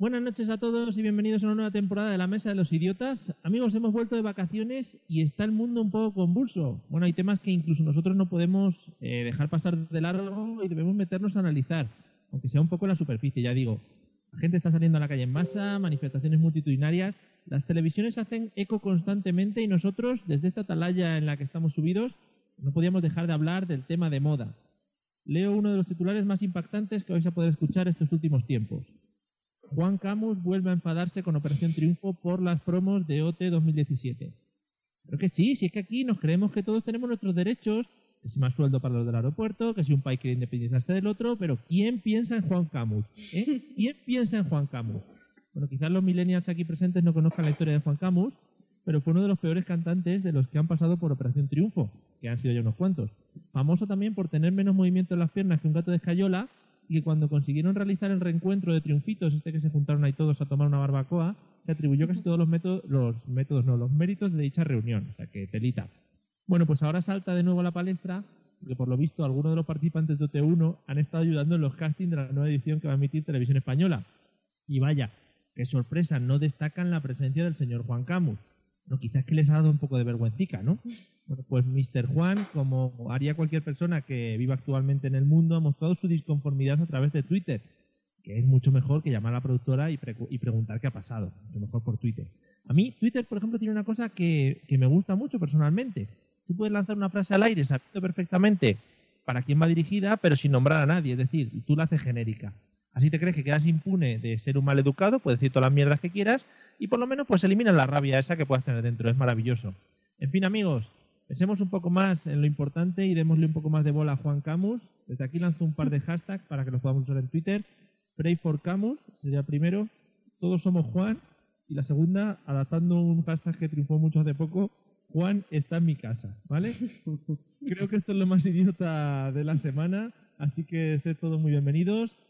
Buenas noches a todos y bienvenidos a una nueva temporada de La Mesa de los Idiotas. Amigos, hemos vuelto de vacaciones y está el mundo un poco convulso. Bueno, hay temas que incluso nosotros no podemos eh, dejar pasar de largo y debemos meternos a analizar, aunque sea un poco en la superficie, ya digo. La gente está saliendo a la calle en masa, manifestaciones multitudinarias, las televisiones hacen eco constantemente y nosotros, desde esta atalaya en la que estamos subidos, no podíamos dejar de hablar del tema de moda. Leo uno de los titulares más impactantes que vais a poder escuchar estos últimos tiempos. Juan Camus vuelve a enfadarse con Operación Triunfo por las promos de OT 2017. Pero que sí, si es que aquí nos creemos que todos tenemos nuestros derechos, que si más sueldo para los del aeropuerto, que si un país quiere independizarse del otro, pero ¿quién piensa en Juan Camus? ¿Eh? ¿Quién piensa en Juan Camus? Bueno, quizás los millennials aquí presentes no conozcan la historia de Juan Camus, pero fue uno de los peores cantantes de los que han pasado por Operación Triunfo, que han sido ya unos cuantos. Famoso también por tener menos movimiento en las piernas que un gato de escayola y que cuando consiguieron realizar el reencuentro de triunfitos, este que se juntaron ahí todos a tomar una barbacoa, se atribuyó casi todos los métodos, los métodos, no, los méritos de dicha reunión. O sea que telita. Bueno, pues ahora salta de nuevo a la palestra, porque por lo visto algunos de los participantes de OT1 han estado ayudando en los castings de la nueva edición que va a emitir Televisión Española. Y vaya, qué sorpresa, no destacan la presencia del señor Juan Camus. No, quizás que les ha dado un poco de vergüencica, ¿no? Bueno, pues Mr. Juan, como haría cualquier persona que viva actualmente en el mundo, ha mostrado su disconformidad a través de Twitter, que es mucho mejor que llamar a la productora y, pre y preguntar qué ha pasado, mucho mejor por Twitter. A mí, Twitter, por ejemplo, tiene una cosa que, que me gusta mucho personalmente. Tú puedes lanzar una frase al aire sabiendo perfectamente para quién va dirigida, pero sin nombrar a nadie, es decir, tú la haces genérica. Así te crees que quedas impune de ser un mal educado, puedes decir todas las mierdas que quieras y por lo menos pues eliminas la rabia esa que puedas tener dentro. Es maravilloso. En fin, amigos, pensemos un poco más en lo importante y démosle un poco más de bola a Juan Camus. Desde aquí lanzo un par de hashtags para que los podamos usar en Twitter. Pray for Camus sería primero. Todos somos Juan. Y la segunda, adaptando un hashtag que triunfó mucho hace poco, Juan está en mi casa, ¿vale? Creo que esto es lo más idiota de la semana, así que sed todos muy bienvenidos.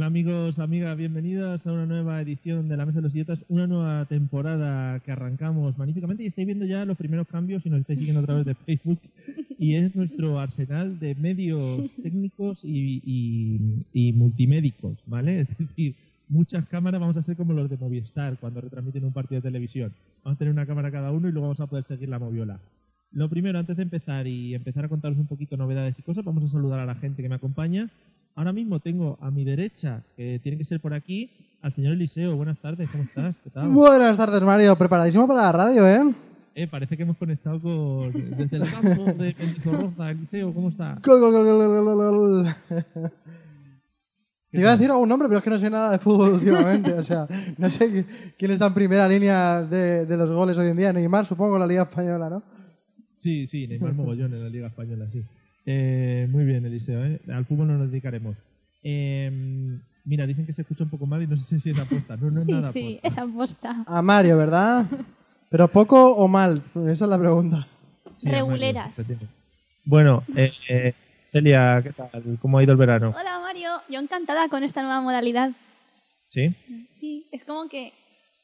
Hola amigos, amigas, bienvenidos a una nueva edición de La Mesa de los Idiotas, una nueva temporada que arrancamos magníficamente y estáis viendo ya los primeros cambios si nos estáis siguiendo a través de Facebook y es nuestro arsenal de medios técnicos y, y, y multimédicos, ¿vale? Es decir, muchas cámaras vamos a ser como los de Movistar cuando retransmiten un partido de televisión. Vamos a tener una cámara cada uno y luego vamos a poder seguir la moviola. Lo primero, antes de empezar y empezar a contaros un poquito novedades y cosas, vamos a saludar a la gente que me acompaña. Ahora mismo tengo a mi derecha, que tiene que ser por aquí, al señor Eliseo. Buenas tardes, ¿cómo estás? ¿Qué tal? Buenas tardes, Mario. Preparadísimo para la radio, ¿eh? Eh, parece que hemos conectado con desde el campo de Mendizorroza. Eliseo, ¿cómo está? Gol. Te iba a decir algún nombre, pero es que no sé nada de fútbol últimamente. O sea, no sé quién está en primera línea de, de los goles hoy en día. Neymar, supongo, la Liga Española, ¿no? Sí, sí, Neymar Mogollón en la Liga Española, sí. Eh, muy bien, Eliseo, ¿eh? al fútbol no nos dedicaremos. Eh, mira, dicen que se escucha un poco mal y no sé si es aposta. No, no es sí, nada sí, aposta. es aposta. A Mario, ¿verdad? Pero poco o mal, esa es la pregunta. Sí, a Mario, Reguleras. Bueno, eh, eh, Celia, ¿qué tal? ¿Cómo ha ido el verano? Hola Mario, yo encantada con esta nueva modalidad. ¿Sí? Sí, es como que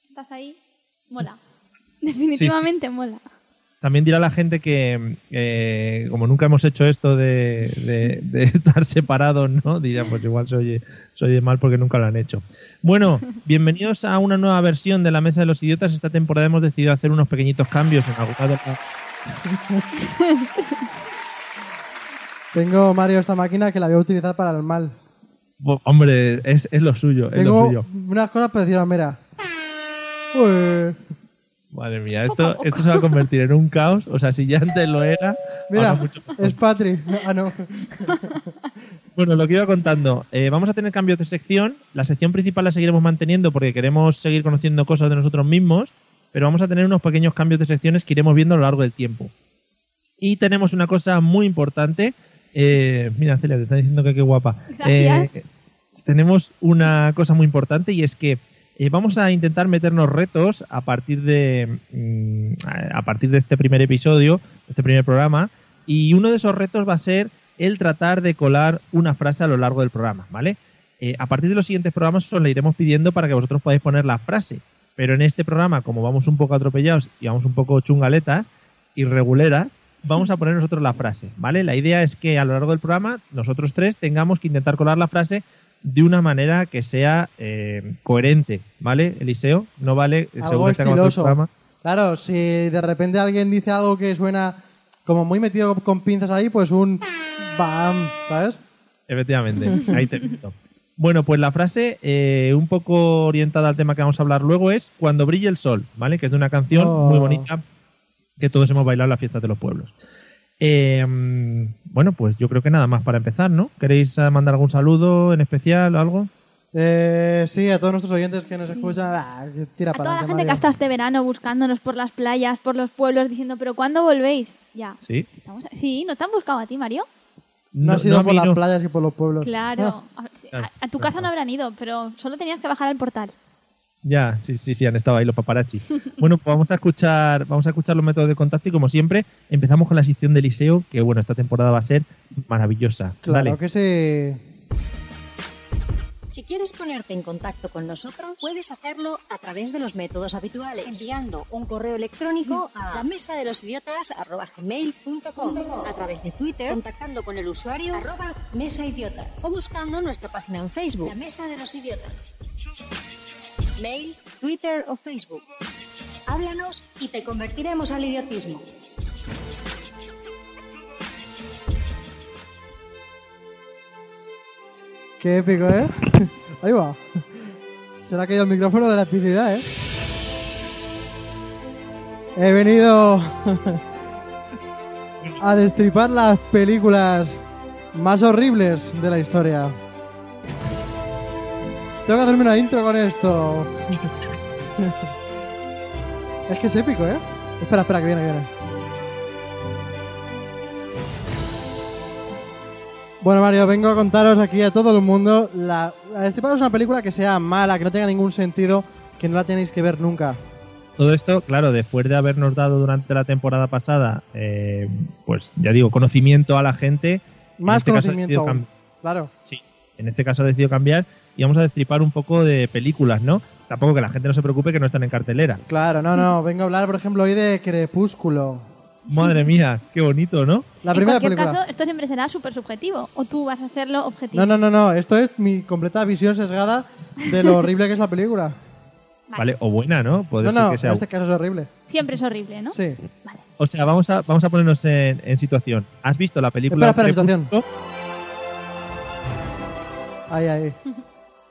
estás ahí, mola. Definitivamente mola. También dirá la gente que, eh, como nunca hemos hecho esto de, de- de estar separados, ¿no? Dirá, pues igual soy, soy de mal porque nunca lo han hecho. Bueno, bienvenidos a una nueva versión de la Mesa de los Idiotas. Esta temporada hemos decidido hacer unos pequeñitos cambios en de las... Tengo, Mario, esta máquina que la voy a utilizar para el mal. Bo- Hombre, es, es lo suyo, es lo suyo. unas cosas parecidas, mira. Uy. Madre mía, esto, esto se va a convertir en un caos. O sea, si ya antes lo era... Mira, mucho es Patri. Ah, no. Bueno, lo que iba contando, eh, vamos a tener cambios de sección. La sección principal la seguiremos manteniendo porque queremos seguir conociendo cosas de nosotros mismos, pero vamos a tener unos pequeños cambios de secciones que iremos viendo a lo largo del tiempo. Y tenemos una cosa muy importante. eh, mira, Celia, te está diciendo que qué guapa. Gracias. Eh, tenemos una cosa muy importante y es que vamos a intentar meternos retos a partir de mm, a partir de este primer episodio, este primer programa, y uno de esos retos va a ser el tratar de colar una frase a lo largo del programa, ¿vale? Eh, a partir de los siguientes programas os le iremos pidiendo para que vosotros podáis poner la frase, pero en este programa, como vamos un poco atropellados y vamos un poco chungaletas y reguleras, vamos a poner nosotros la frase, ¿vale? La idea es que a lo largo del programa nosotros tres tengamos que intentar colar la frase de una manera que sea eh, coherente, ¿vale, Eliseo? No vale Algo según este estiloso. programa. Claro, si de repente alguien dice algo que suena como muy metido con pinzas ahí, pues un bam, ¿sabes? Efectivamente, ahí te he visto. Bueno, pues la frase, eh, un poco orientada al tema que vamos a hablar luego, es Cuando brille el sol, ¿vale? Que es de una canción Oh. muy bonita que todos hemos bailado en las fiestas de los pueblos. Eh, bueno, pues yo creo que nada más para empezar, ¿no? ¿Queréis eh, mandar algún saludo en especial o algo? Eh, sí, a todos nuestros oyentes que nos escuchan, ah, tira A para toda la gente que ha estado este verano buscándonos por las playas, por los pueblos, diciendo, pero ¿cuándo volvéis? Ya. Sí. Estamos- Sí, ¿no te han buscado a ti, Mario? No, ha sido a por las no. playas y por los pueblos. Claro. A, sí, a- a tu casa no habrán ido, pero solo tenías que bajar al portal. Ya, sí, sí, sí, han estado ahí los paparazzi. bueno, pues vamos a escuchar, vamos a escuchar los métodos de contacto y como siempre, empezamos con la sección de Eliseo, que bueno, esta temporada va a ser maravillosa. Claro Dale. que sí. Si quieres ponerte en contacto con nosotros, puedes hacerlo a través de los métodos habituales, enviando un correo electrónico a la mesa de los idiotas a través de Twitter, contactando con el usuario arroba mesa idiotas o buscando nuestra página en Facebook, la mesa de los idiotas. Mail, Twitter o Facebook. Háblanos y te convertiremos al idiotismo. Qué épico, ¿eh? Ahí va. Se le ha caído el micrófono de la epicidad, ¿eh? He venido a destripar las películas más horribles de la historia. Tengo que hacerme una intro con esto. es que es épico, ¿eh? Espera, espera, que viene, que viene. Bueno, Mario, vengo a contaros aquí a todo el mundo. La, a destriparos una película que sea mala, que no tenga ningún sentido, que no la tenéis que ver nunca. Todo esto, claro, después de habernos dado durante la temporada pasada, eh, pues ya digo, conocimiento a la gente. en Más este conocimiento aún. Claro. Sí, en este caso ha decidido cambiar y vamos a destripar un poco de películas, ¿no? Tampoco que la gente no se preocupe que no están en cartelera. Claro, no, no. Vengo a hablar, por ejemplo, hoy de Crepúsculo. Madre mía, qué bonito, ¿no? La en primera cualquier película. caso, esto siempre será súper subjetivo. O tú vas a hacerlo objetivo. No, no, no, no. Esto es mi completa visión sesgada de lo horrible que es la película. Vale, o buena, ¿no? Puede No, ser no, que sea. en este caso es horrible. Siempre es horrible, ¿no? Sí. Vale. O sea, vamos a, vamos a ponernos en, en situación. ¿Has visto la película Espera, espera, Crepúsculo? Ahí, ahí.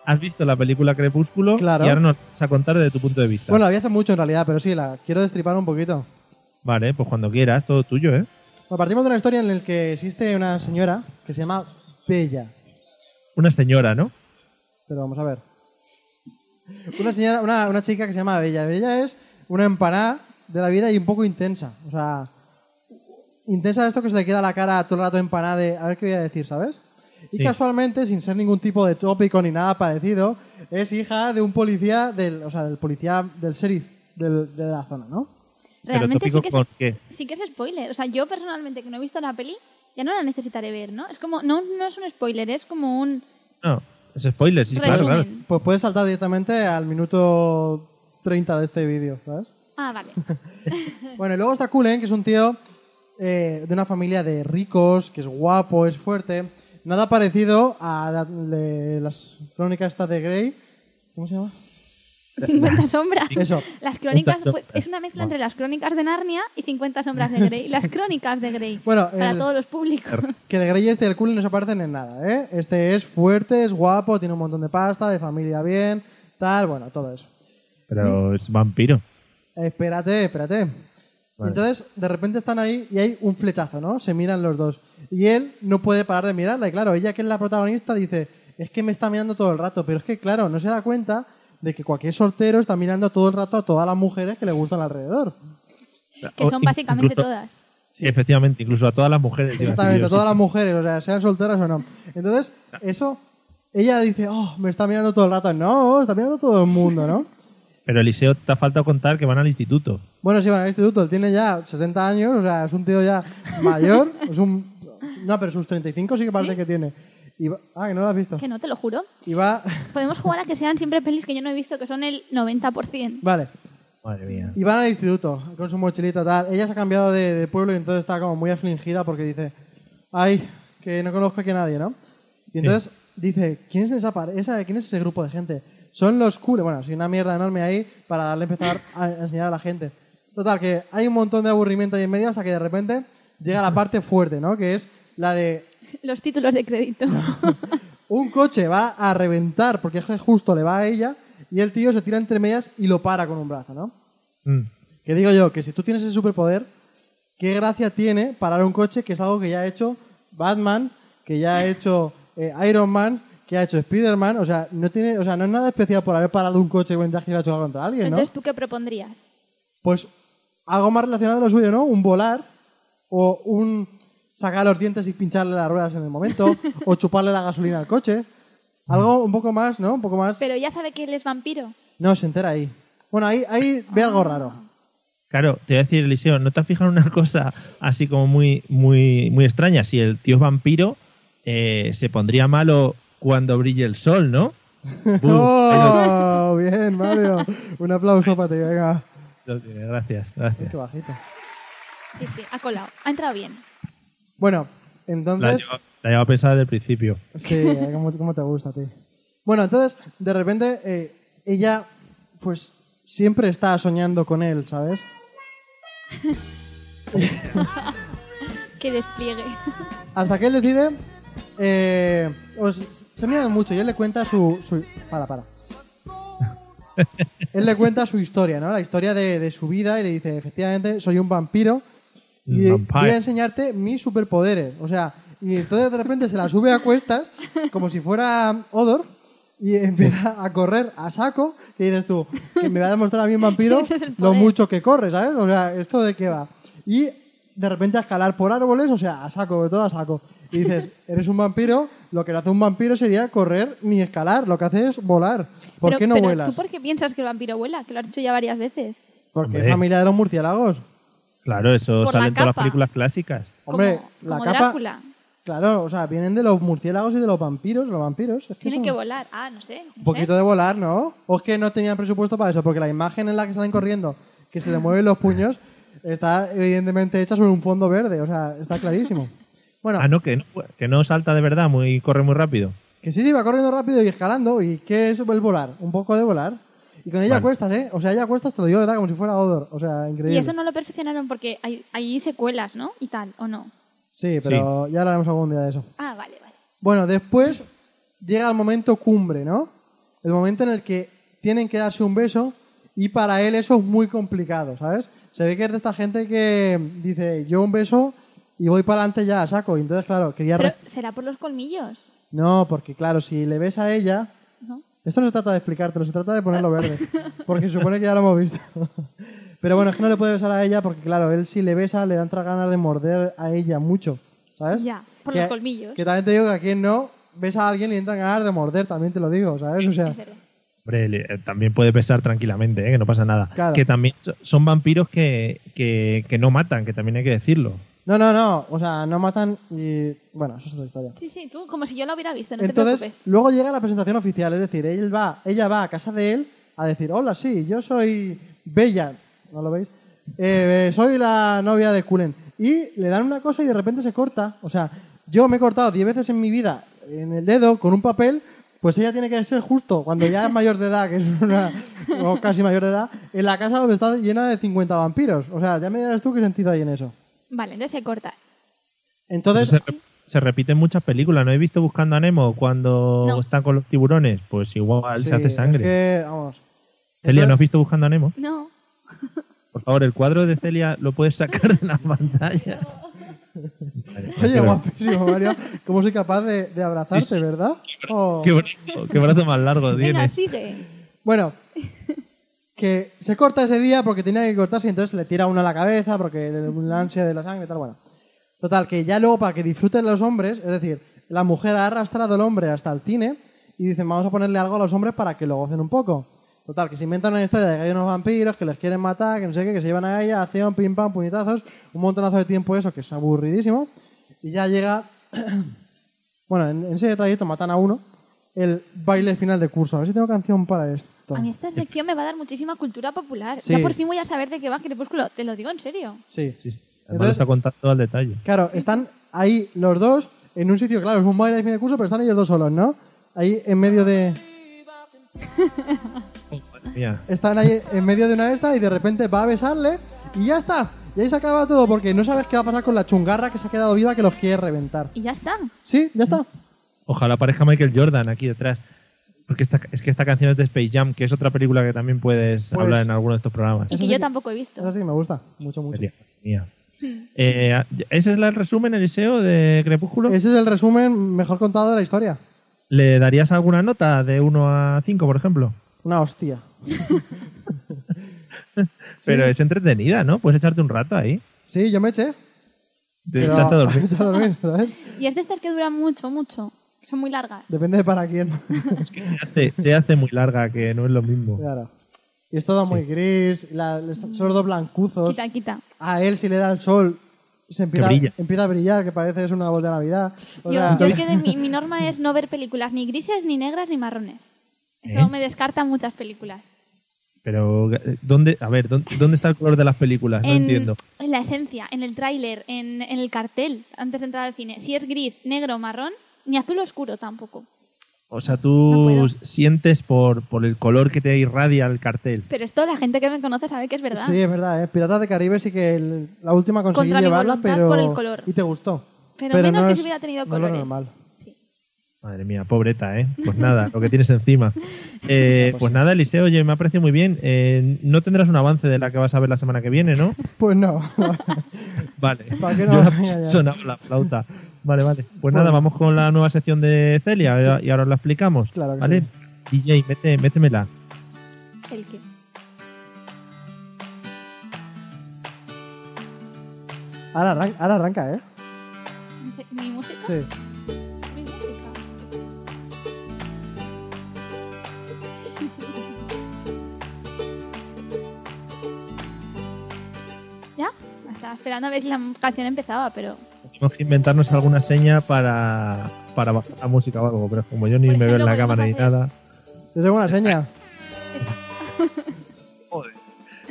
¿Has visto la película Crepúsculo? Claro. Y ahora nos vas a contar desde tu punto de vista. Bueno, la vi hace mucho en realidad, pero sí, la quiero destripar un poquito. Vale, pues cuando quieras, todo tuyo, ¿eh? Bueno, partimos de una historia en la que existe una señora que se llama Bella. Una señora, ¿no? Pero vamos a ver. Una señora, una, una chica que se llama Bella. Bella es una empanada de la vida y un poco intensa. O sea, intensa de esto que se le queda la cara todo el rato empanada de... A ver qué voy a decir, ¿sabes? Y Sí. casualmente, sin ser ningún tipo de tópico ni nada parecido, es hija de un policía, del, o sea, del policía del sheriff del- de la zona, ¿no? Pero Realmente sí tópico que, es, qué? sí que es spoiler. O sea, yo personalmente que no he visto la peli, ya no la necesitaré ver, ¿no? Es como, no, no es un spoiler, es como un No, es spoiler, sí, claro, claro. Pues puedes saltar directamente al minuto 30 de este vídeo, ¿sabes? Ah, vale. Bueno, y luego está Cullen, que es un tío eh, de una familia de ricos, que es guapo, es fuerte. Nada parecido a la- de las crónicas estas de Grey. ¿Cómo se llama? 50 sombras. Eso. Las crónicas, 50 pues, es una mezcla entre las crónicas de Narnia y 50 sombras de Grey. Las crónicas de Grey. Bueno, para el- todos los públicos. Que el Grey este y el Cullen no se parecen en nada, ¿eh? Este es fuerte, es guapo, tiene un montón de pasta, de familia bien, tal, bueno, todo eso. Pero es vampiro. Espérate, espérate. Vale. Entonces, de repente están ahí y hay un flechazo, ¿no? Se miran los dos. Y él no puede parar de mirarla. Y claro, ella que es la protagonista dice, es que me está mirando todo el rato. Pero es que, claro, no se da cuenta de que cualquier soltero está mirando todo el rato a todas las mujeres que le gustan alrededor. Que son básicamente incluso- todas. Sí, efectivamente, incluso a todas las mujeres. Exactamente, a todas las mujeres, o sea, sean solteras o no. Entonces, eso, ella dice, oh, me está mirando todo el rato. No, está mirando todo el mundo, ¿no? Sí. Pero Eliseo te ha faltado contar que van al instituto. Bueno, sí, van al instituto, él tiene ya 60 años, o sea, es un tío ya mayor, es un... No, pero sus 35 sí que parece que tiene. Y va- Ah, que no lo has visto. Que no, te lo juro. Y va... Podemos jugar a que sean siempre pelis que yo no he visto, que son el 90%. Vale. Madre mía. Y van al instituto con su mochilita tal. Ella se ha cambiado de, de pueblo y entonces está como muy afligida porque dice, ay, que no conozco aquí a nadie, ¿no? Y entonces dice, ¿quién es esa, esa quién es ese grupo de gente? Son los cool. Bueno, sí, una mierda enorme ahí para darle empezar a enseñar a la gente. Total, que hay un montón de aburrimiento ahí en medio hasta que de repente llega la parte fuerte, ¿no? Que es la de Los títulos de crédito. un coche va a reventar porque es que justo le va a ella y el tío se tira entre medias y lo para con un brazo, ¿no? Mm. Que digo yo, que si tú tienes ese superpoder, ¿qué gracia tiene parar un coche que es algo que ya ha hecho Batman, que ya ha hecho eh, Iron Man, que ha hecho Spider-Man? O sea, no tiene, o sea, no es nada especial por haber parado un coche mientras que iba a chocar contra alguien, ¿no? Entonces, ¿tú qué propondrías? Pues algo más relacionado a lo suyo, ¿no? Un volar o un sacar los dientes y pincharle las ruedas en el momento o chuparle la gasolina al coche. Algo un poco más, ¿no? Un poco más... Pero ya sabe que él es vampiro. No, se entera ahí. Bueno, ahí, ahí ve algo raro. Claro, te voy a decir, Eliseo, ¿no te has fijado en una cosa así como muy, muy, muy extraña? Si el tío es vampiro, eh, se pondría malo cuando brille el sol, ¿no? Uh, ¡Oh! Bien, Mario. Un aplauso para ti, venga. Gracias, gracias. Qué bajito. Sí, sí, ha colado. Ha entrado bien. Bueno, La entonces... la llevo pensada desde el principio. Sí, ¿cómo, cómo te gusta a ti? Bueno, entonces, de repente, eh, ella, pues, siempre está soñando con él, ¿sabes? Que despliegue. Hasta que él decide... Eh, os- se miran mucho y él le cuenta su... su para, para. Él le cuenta su historia, ¿no? La historia de, de su vida y le dice, efectivamente, soy un vampiro y Vampire. voy a enseñarte mis superpoderes. O sea, y entonces de repente se la sube a cuestas, como si fuera Odor, y empieza a correr a saco, que dices tú, que me va a demostrar a mí un vampiro lo mucho que corre, ¿sabes? O sea, ¿esto de qué va? Y de repente a escalar por árboles, o sea, a saco, de todo a saco. Y dices, eres un vampiro, lo que no hace un vampiro sería correr ni escalar, lo que hace es volar. ¿Por pero, qué no pero vuelas? ¿Tú por qué piensas que el vampiro vuela? Que lo has dicho ya varias veces. Porque es familia de los murciélagos. Claro, eso Por sale la en todas las películas clásicas. Hombre, como, la como capa- Drácula. Claro, o sea, vienen de los murciélagos y de los vampiros. Los vampiros. Es que Tiene son que volar. Ah, no sé. Un poquito de volar, ¿no? O es que no tenían presupuesto para eso, porque la imagen en la que salen corriendo, que se le mueven los puños, está evidentemente hecha sobre un fondo verde. O sea, está clarísimo. Bueno, Ah, no, que no, que no salta de verdad, muy corre muy rápido. que sí, sí, va corriendo rápido y escalando. ¿Y qué es el volar? Un poco de volar. Y con ella Vale. cuestas, ¿eh? O sea, ella cuestas, te lo digo de verdad, como si fuera Odor. O sea, increíble. Y eso no lo perfeccionaron porque hay, hay secuelas, ¿no? Y tal, ¿o no? Sí, pero ya hablaremos algún día de eso. Ah, vale, vale. Bueno, después llega el momento cumbre, ¿no? El momento en el que tienen que darse un beso y para él eso es muy complicado, ¿sabes? Se ve que es de esta gente que dice, yo un beso y voy para adelante ya a saco. Y entonces, claro, quería... Pero será por los colmillos, No, porque claro, si le ves a ella... ¿no? Esto no se trata de explicártelo, se trata de ponerlo verde. Porque supone que ya lo hemos visto. Pero bueno, es que no le puede besar a ella porque, claro, él si le besa le dan otras ganas de morder a ella mucho, ¿sabes? Ya, por Que- los colmillos. Que también te digo que a quien no besa a alguien y le entran ganas de morder, también te lo digo, ¿sabes? O sea. Hombre, le- eh, también puede pesar tranquilamente, ¿eh? que no pasa nada. Claro. Que también so- son vampiros que, que, que no matan, que también hay que decirlo. No, no, no, o sea, no matan y... Bueno, eso es otra historia. Sí, sí, tú, como si yo lo hubiera visto, no te Entonces, preocupes. luego llega la presentación oficial, es decir, él va, ella va a casa de él a decir, hola, sí, yo soy Bella. ¿no lo veis? Eh, soy la novia de Kulen. Y le dan una cosa y de repente se corta. O sea, yo me he cortado 10 veces en mi vida en el dedo con un papel, pues ella tiene que ser justo cuando ya es mayor de edad, que es una o casi mayor de edad, en la casa donde está llena de 50 vampiros. O sea, ya me dirás tú qué sentido hay en eso. Vale, entonces se corta. Entonces, se, re- se repite en muchas películas. ¿No he visto Buscando a Nemo cuando No. están con los tiburones? Pues igual sí, se hace es sangre. que, vamos. Celia, ¿no has visto Buscando a Nemo? No. Por favor, el cuadro de Celia lo puedes sacar de la pantalla. Vale, Oye, pero- guapísimo, Mario. ¿Cómo soy capaz de, de abrazarte, Sí, sí. verdad? Oh. Qué brazo más largo Venga, tienes. sigue. Bueno, que se corta ese día porque tenía que cortarse y entonces le tira uno a la cabeza porque la ansia de la sangre y tal. Bueno, total, que ya luego para que disfruten los hombres, es decir, la mujer ha arrastrado al hombre hasta el cine y dicen, vamos a ponerle algo a los hombres para que lo gocen un poco. Total, que se inventan una historia de que hay unos vampiros que les quieren matar, que no sé qué, que se llevan a ella, acción, pim pam, puñetazos, un montonazo de tiempo eso, que es aburridísimo. Y ya llega, bueno, en, en ese trayecto matan a uno, el baile final de curso. A ver si tengo canción para esto. A mí esta sección me va a dar muchísima cultura popular. Sí. Ya por fin voy a saber de qué va Crepúsculo. Te lo digo en serio. Sí. Sí. Además Entonces- lo está contando al detalle. Claro, están ahí los dos en un sitio, claro, es un baile de fin de curso, pero están ellos dos solos, ¿no? Ahí en medio de. Mía. Están ahí en medio de una esta y de repente va a besarle y ya está. Y ahí se acaba todo porque no sabes qué va a pasar con la chungarra que se ha quedado viva que los quiere reventar. Y ya está. Sí, ya está. Ojalá aparezca Michael Jordan aquí detrás. Porque esta, es que esta canción es de Space Jam, que es otra película que también puedes Pues- hablar en alguno de estos programas. Y que sí yo que- tampoco he visto. Eso sí que me gusta. Mucho, mucho. Sería, mía. Eh, ¿Ese es el resumen, Eliseo, de Crepúsculo? Ese es el resumen mejor contado de la historia. ¿Le darías alguna nota de 1 a 5, por ejemplo? Una hostia. Pero es entretenida, ¿no? Puedes echarte un rato ahí. Sí, yo me eché. Te pero- echaste a dormir. a dormir, ¿sabes? Y es de estas que duran mucho, mucho. Que Son muy largas. Depende de para quién. Se hace, se hace muy larga, que no es lo mismo. claro. Y es todo muy gris, la, son dos blancuzos. Quita, quita. A él, si le da el sol, se empieza, empieza a brillar, que parece es una voz de Navidad. O Yo, sea, yo es que de mi, mi norma es no ver películas ni grises, ni negras, ni marrones. Eso ¿Eh? me descarta muchas películas. Pero, ¿dónde, a ver, ¿dónde, dónde está el color de las películas? No en, entiendo. en la esencia, en el tráiler, en, en el cartel, antes de entrar al cine. Si es gris, negro, marrón, ni azul oscuro tampoco. O sea, tú sientes por, por el color que te irradia el cartel. Pero esto la gente que me conoce sabe que es verdad. sí, es verdad, ¿eh? Piratas de Caribe sí que el- la última conseguí Contra mi llevarla, voluntad pero... por el color. Y te gustó. Pero menos no que es- si hubiera tenido no es lo colores. normal. Sí. Madre mía, pobreta, ¿eh? Pues nada, lo que tienes encima. Eh, pues nada, Eliseo, oye, me ha parecido muy bien. Eh, no tendrás un avance de la que vas a ver la semana que viene, ¿no? Pues no. Vale. ¿Para qué no Yo la- sonaba la flauta. Vale, vale. Pues nada, vamos con la nueva sección de Celia y ahora la explicamos. Claro que ¿Vale? DJ, mete, métemela. El que. ahora, arranca, ahora arranca, ¿eh? ¿Es mi- ¿Mi música? Sí. Mi música. ¿Ya? Estaba esperando a ver si la canción empezaba, pero... Tenemos que inventarnos alguna seña para, para bajar la música o algo, pero como yo ni Por me veo en la cámara ni nada. Yo tengo una seña.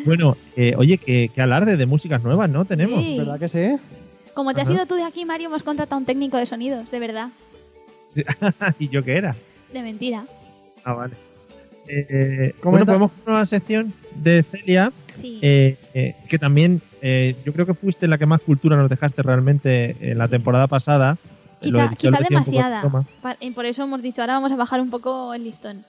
Bueno, eh, oye, qué, qué alarde de músicas nuevas, ¿no? Tenemos. Sí. ¿Verdad que sí? Como te has Ajá. ido tú de aquí, Mario, hemos contratado a un técnico de sonidos, de verdad. ¿Y yo qué era? De mentira. Ah, vale. Eh, Comenta- bueno, podemos con una sección de Celia, Sí. eh, eh, que también eh, yo creo que fuiste la que más cultura nos dejaste realmente en la temporada pasada. Quizá de- quizá de demasiada. y por eso hemos dicho, ahora vamos a bajar un poco el listón.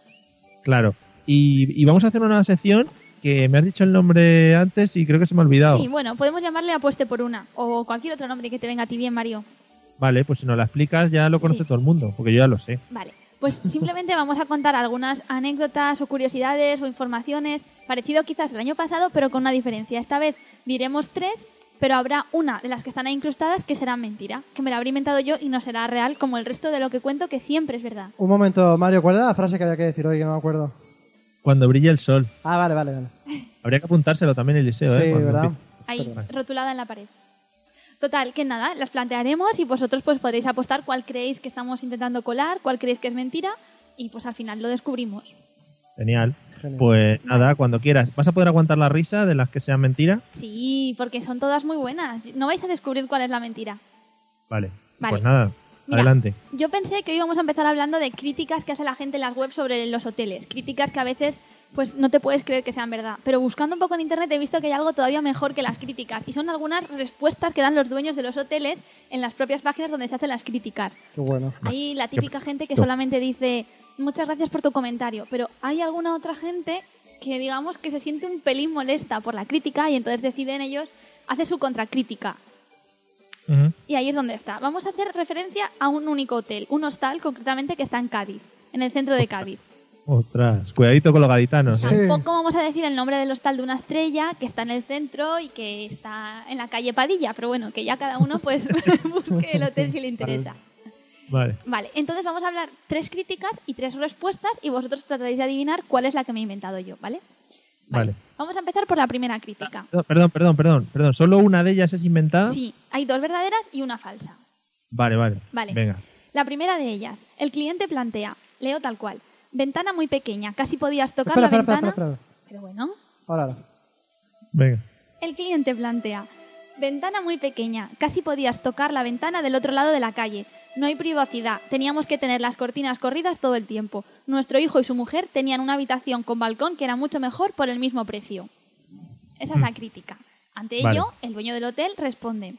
Claro. Y, y vamos a hacer una sección que me has dicho el nombre antes y creo que se me ha olvidado. Sí, bueno, podemos llamarle Apueste por una. O cualquier otro nombre que te venga a ti bien, Mario. Vale, pues si nos la explicas ya lo conoce Sí. todo el mundo, porque yo ya lo sé. Vale. Pues simplemente vamos a contar algunas anécdotas o curiosidades o informaciones, parecido quizás el año pasado, pero con una diferencia. Esta vez diremos tres, pero habrá una de las que están ahí incrustadas que será mentira, que me la habré inventado yo y no será real como el resto de lo que cuento, que siempre es verdad. Un momento, Mario, ¿cuál era la frase que había que decir hoy que no me acuerdo? Cuando brille el sol. Ah, vale, vale, vale. Habría que apuntárselo también, Eliseo, sí, ¿eh? Cuando ¿verdad? Ahí, Perdona. rotulada en la pared. Total, que nada, las plantearemos y vosotros pues podréis apostar cuál creéis que estamos intentando colar, cuál creéis que es mentira y pues al final lo descubrimos. Genial. Genial. Pues nada, cuando quieras. ¿Vas a poder aguantar la risa de las que sean mentira? Sí, porque son todas muy buenas. No vais a descubrir cuál es la mentira. Vale. Vale. Pues nada, Mira, adelante. Yo pensé que hoy íbamos a empezar hablando de críticas que hace la gente en las webs sobre los hoteles. Críticas que a veces pues no te puedes creer que sean verdad. Pero buscando un poco en internet he visto que hay algo todavía mejor que las críticas. Y son algunas respuestas que dan los dueños de los hoteles en las propias páginas donde se hacen las críticas. Qué bueno. Hay la típica gente que solamente dice muchas gracias por tu comentario. Pero hay alguna otra gente que digamos que se siente un pelín molesta por la crítica y entonces deciden ellos hacer su contracrítica. Ujú. Y ahí es donde está. Vamos a hacer referencia a un único hotel, un hostal concretamente que está en Cádiz, en el centro de Cádiz. Ostras, cuidadito con los gaditanos. ¿eh? Tampoco vamos a decir el nombre del hostal de una estrella que está en el centro y que está en la calle Padilla, pero bueno, que ya cada uno pues busque el hotel si le interesa. Vale. Vale, entonces vamos a hablar tres críticas y tres respuestas y vosotros trataréis de adivinar cuál es la que me he inventado yo, ¿vale? Vale. Vamos a empezar por la primera crítica. No, Perdón, perdón, perdón, perdón. ¿Solo una de ellas es inventada? Sí, hay dos verdaderas y una falsa. Vale, vale. Vale. Venga. La primera de ellas, el cliente plantea, leo tal cual, ventana muy pequeña, casi podías tocar Espera, la espera, ventana. espera, espera. Pero bueno, Ahora, ahora. Venga. el cliente plantea, ventana muy pequeña, casi podías tocar la ventana del otro lado de la calle. No hay privacidad, teníamos que tener las cortinas corridas todo el tiempo. Nuestro hijo y su mujer tenían una habitación con balcón que era mucho mejor por el mismo precio. Esa es la crítica. Ante Vale. ello, el dueño del hotel responde,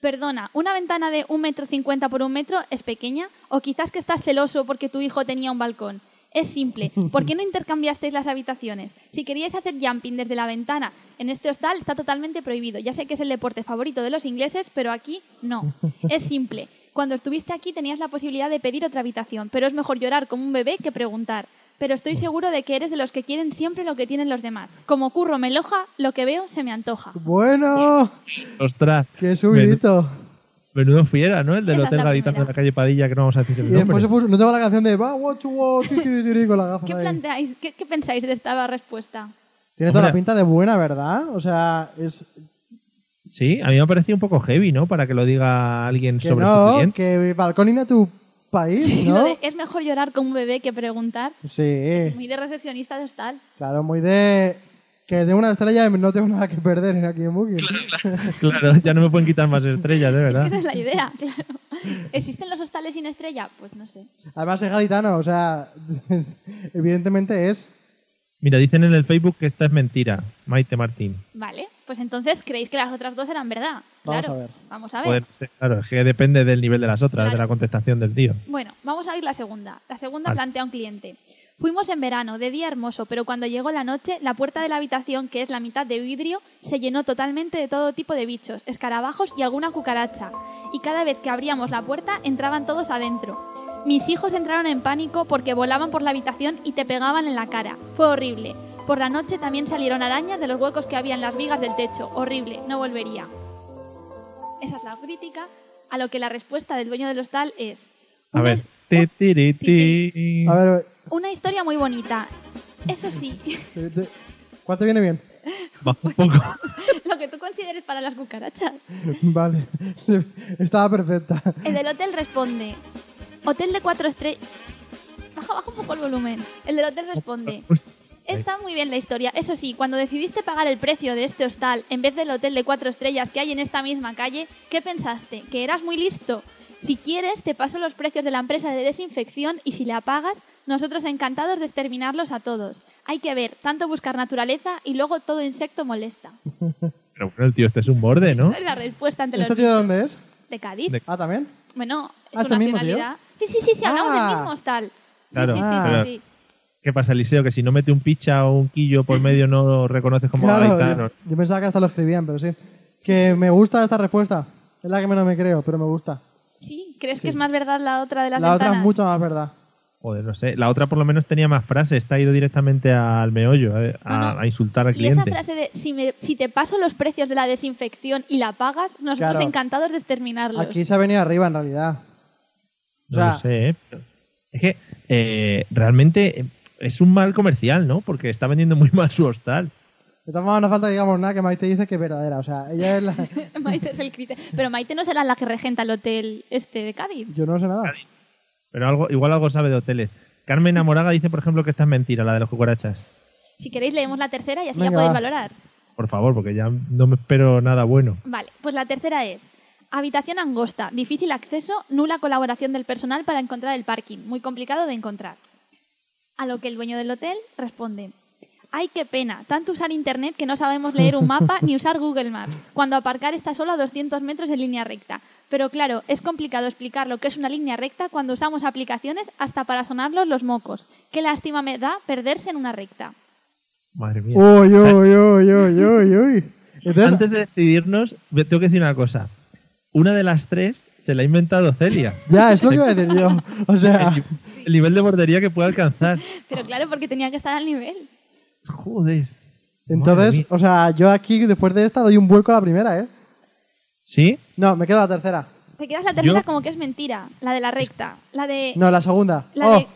Perdona, ¿una ventana de un metro cincuenta por un metro es pequeña? ¿O quizás que estás celoso porque tu hijo tenía un balcón? Es simple. ¿Por qué no intercambiasteis las habitaciones? Si queríais hacer jumping desde la ventana en este hostal está totalmente prohibido. Ya sé que es el deporte favorito de los ingleses, pero aquí no. Es simple. Cuando estuviste aquí tenías la posibilidad de pedir otra habitación, pero es mejor llorar como un bebé que preguntar. Pero estoy seguro de que eres de los que quieren siempre lo que tienen los demás. Como curro me loja, lo que veo se me antoja. Bueno, Ostras. qué subidito. Menudo fiera, ¿no? El del Esa es Hotel la Gaditano de primera. la calle Padilla, que no vamos a decir el Y nombre. después se puso, no tengo la canción de va, guachu, guau, ti, con las gafas ¿Qué planteáis? ¿Qué, qué pensáis de esta respuesta? Tiene toda la Hombre. pinta de buena, ¿verdad? O sea, es Sí, a mí me ha parecido un poco heavy, ¿no? Para que lo diga alguien que sobre su no, cliente. que balcón a tu país, Lo ¿no? de, es mejor llorar como un bebé que preguntar. Sí, Es muy de recepcionista de hostal. claro, muy de que de una estrella no tengo nada que perder aquí en Booking. Claro, ya no me pueden quitar más estrellas, de verdad. Esa es la idea, claro. ¿Existen los hostales sin estrella? Pues no sé. Además es gaditano, o sea, evidentemente es. Mira, dicen en el Facebook que esta es mentira, Maite Martín. Vale, pues entonces creéis que las otras dos eran verdad. Vamos Claro. a ver. Vamos a ver. Joder, sí, claro, es que depende del nivel de las otras, Claro. de la contestación del tío. Bueno, vamos a oír la segunda. La segunda Vale. plantea un cliente. Fuimos en verano, de día hermoso, pero cuando llegó la noche, la puerta de la habitación, que es la mitad de vidrio, se llenó totalmente de todo tipo de bichos, escarabajos y alguna cucaracha. Y cada vez que abríamos la puerta, entraban todos adentro. Mis hijos entraron en pánico porque volaban por la habitación y te pegaban en la cara. Fue horrible. Por la noche también salieron arañas de los huecos que había en las vigas del techo. Horrible, no volvería. Esa es la crítica, a lo que la respuesta del dueño del hostal es... A ver. Ti, tiri, ti. A ver, Una historia muy bonita. Eso sí, te- te- ¿cuál te viene bien? Un poco. lo que tú consideres para las cucarachas. Vale, estaba perfecta. El del hotel responde, hotel de cuatro estrellas... Baja, baja un poco el volumen. El del hotel responde, está muy bien la historia. Eso sí, cuando decidiste pagar el precio de este hostal en vez del hotel de cuatro estrellas que hay en esta misma calle, ¿qué pensaste? ¿Que eras muy listo? Si quieres, te paso los precios de la empresa de desinfección y si la pagas, nosotros encantados de exterminarlos a todos. Hay que ver, tanto buscar naturaleza y luego todo insecto molesta. Pero bueno, el tío este es un borde, ¿no? Esa es la respuesta ante los ¿Este tío de dónde es? de Cádiz. De- Ah, ¿también? Bueno, es Ah, ¿es su el mismo nacionalidad. Sí, sí, sí, sí, hablamos Ah. del mismo hostal. Sí, Claro, sí, sí, pero- sí, sí. ¿Qué pasa, Eliseo? Que si no mete un picha o un quillo por medio no lo reconoces como Claro, yo, yo pensaba que hasta lo escribían, pero sí. Que me gusta esta respuesta. Es la que menos me creo, pero me gusta. Sí, ¿crees Sí. que es más verdad la otra de las La otra es mucho más verdad. Joder, no sé. La otra por lo menos tenía más frases. Está ido directamente al meollo, eh, a, Bueno, a insultar al Y esa cliente. frase de si, me- si te paso los precios de la desinfección y la pagas, nosotros Claro. encantados de exterminarlos. Aquí se ha venido arriba, en realidad. No O sea- lo sé, ¿eh? Es que eh, realmente es un mal comercial, ¿no? Porque está vendiendo muy mal su hostal. De todas formas, no falta digamos nada que Maite dice que es verdadera. O sea, ella es la... Maite es el criterio. Pero Maite no será la que regenta el hotel este de Cádiz. Yo no sé nada. Pero algo, igual algo sabe de hoteles. Carmen Amoraga dice, por ejemplo, que esta es mentira, la de los cucarachas. Si queréis leemos la tercera y así Venga, ya podéis va. valorar. Por favor, porque ya no me espero nada bueno. Vale, pues la tercera es habitación angosta, difícil acceso, nula colaboración del personal para encontrar el parking, muy complicado de encontrar. A lo que el dueño del hotel responde, ay qué pena, tanto usar internet que no sabemos leer un mapa ni usar Google Maps, cuando aparcar está solo a 200 metros en línea recta. Pero claro, es complicado explicar lo que es una línea recta cuando usamos aplicaciones hasta para sonarlos los mocos. Qué lástima me da perderse en una recta. Madre mía. Uy, uy, uy, uy, uy, uy. Entonces, Antes de decidirnos, tengo que decir una cosa. Una de las tres se la ha inventado Celia. ya, es lo que iba a decir yo. O sea, El, el nivel de bordería que puede alcanzar. Pero claro, porque tenía que estar al nivel. Joder. Entonces, o sea, yo aquí, después de esta, doy un vuelco a la primera, ¿eh? ¿Sí? No, me quedo la tercera. Te quedas la tercera Yo- como que es mentira, la de la recta, la de... No, la segunda. La Oh, de-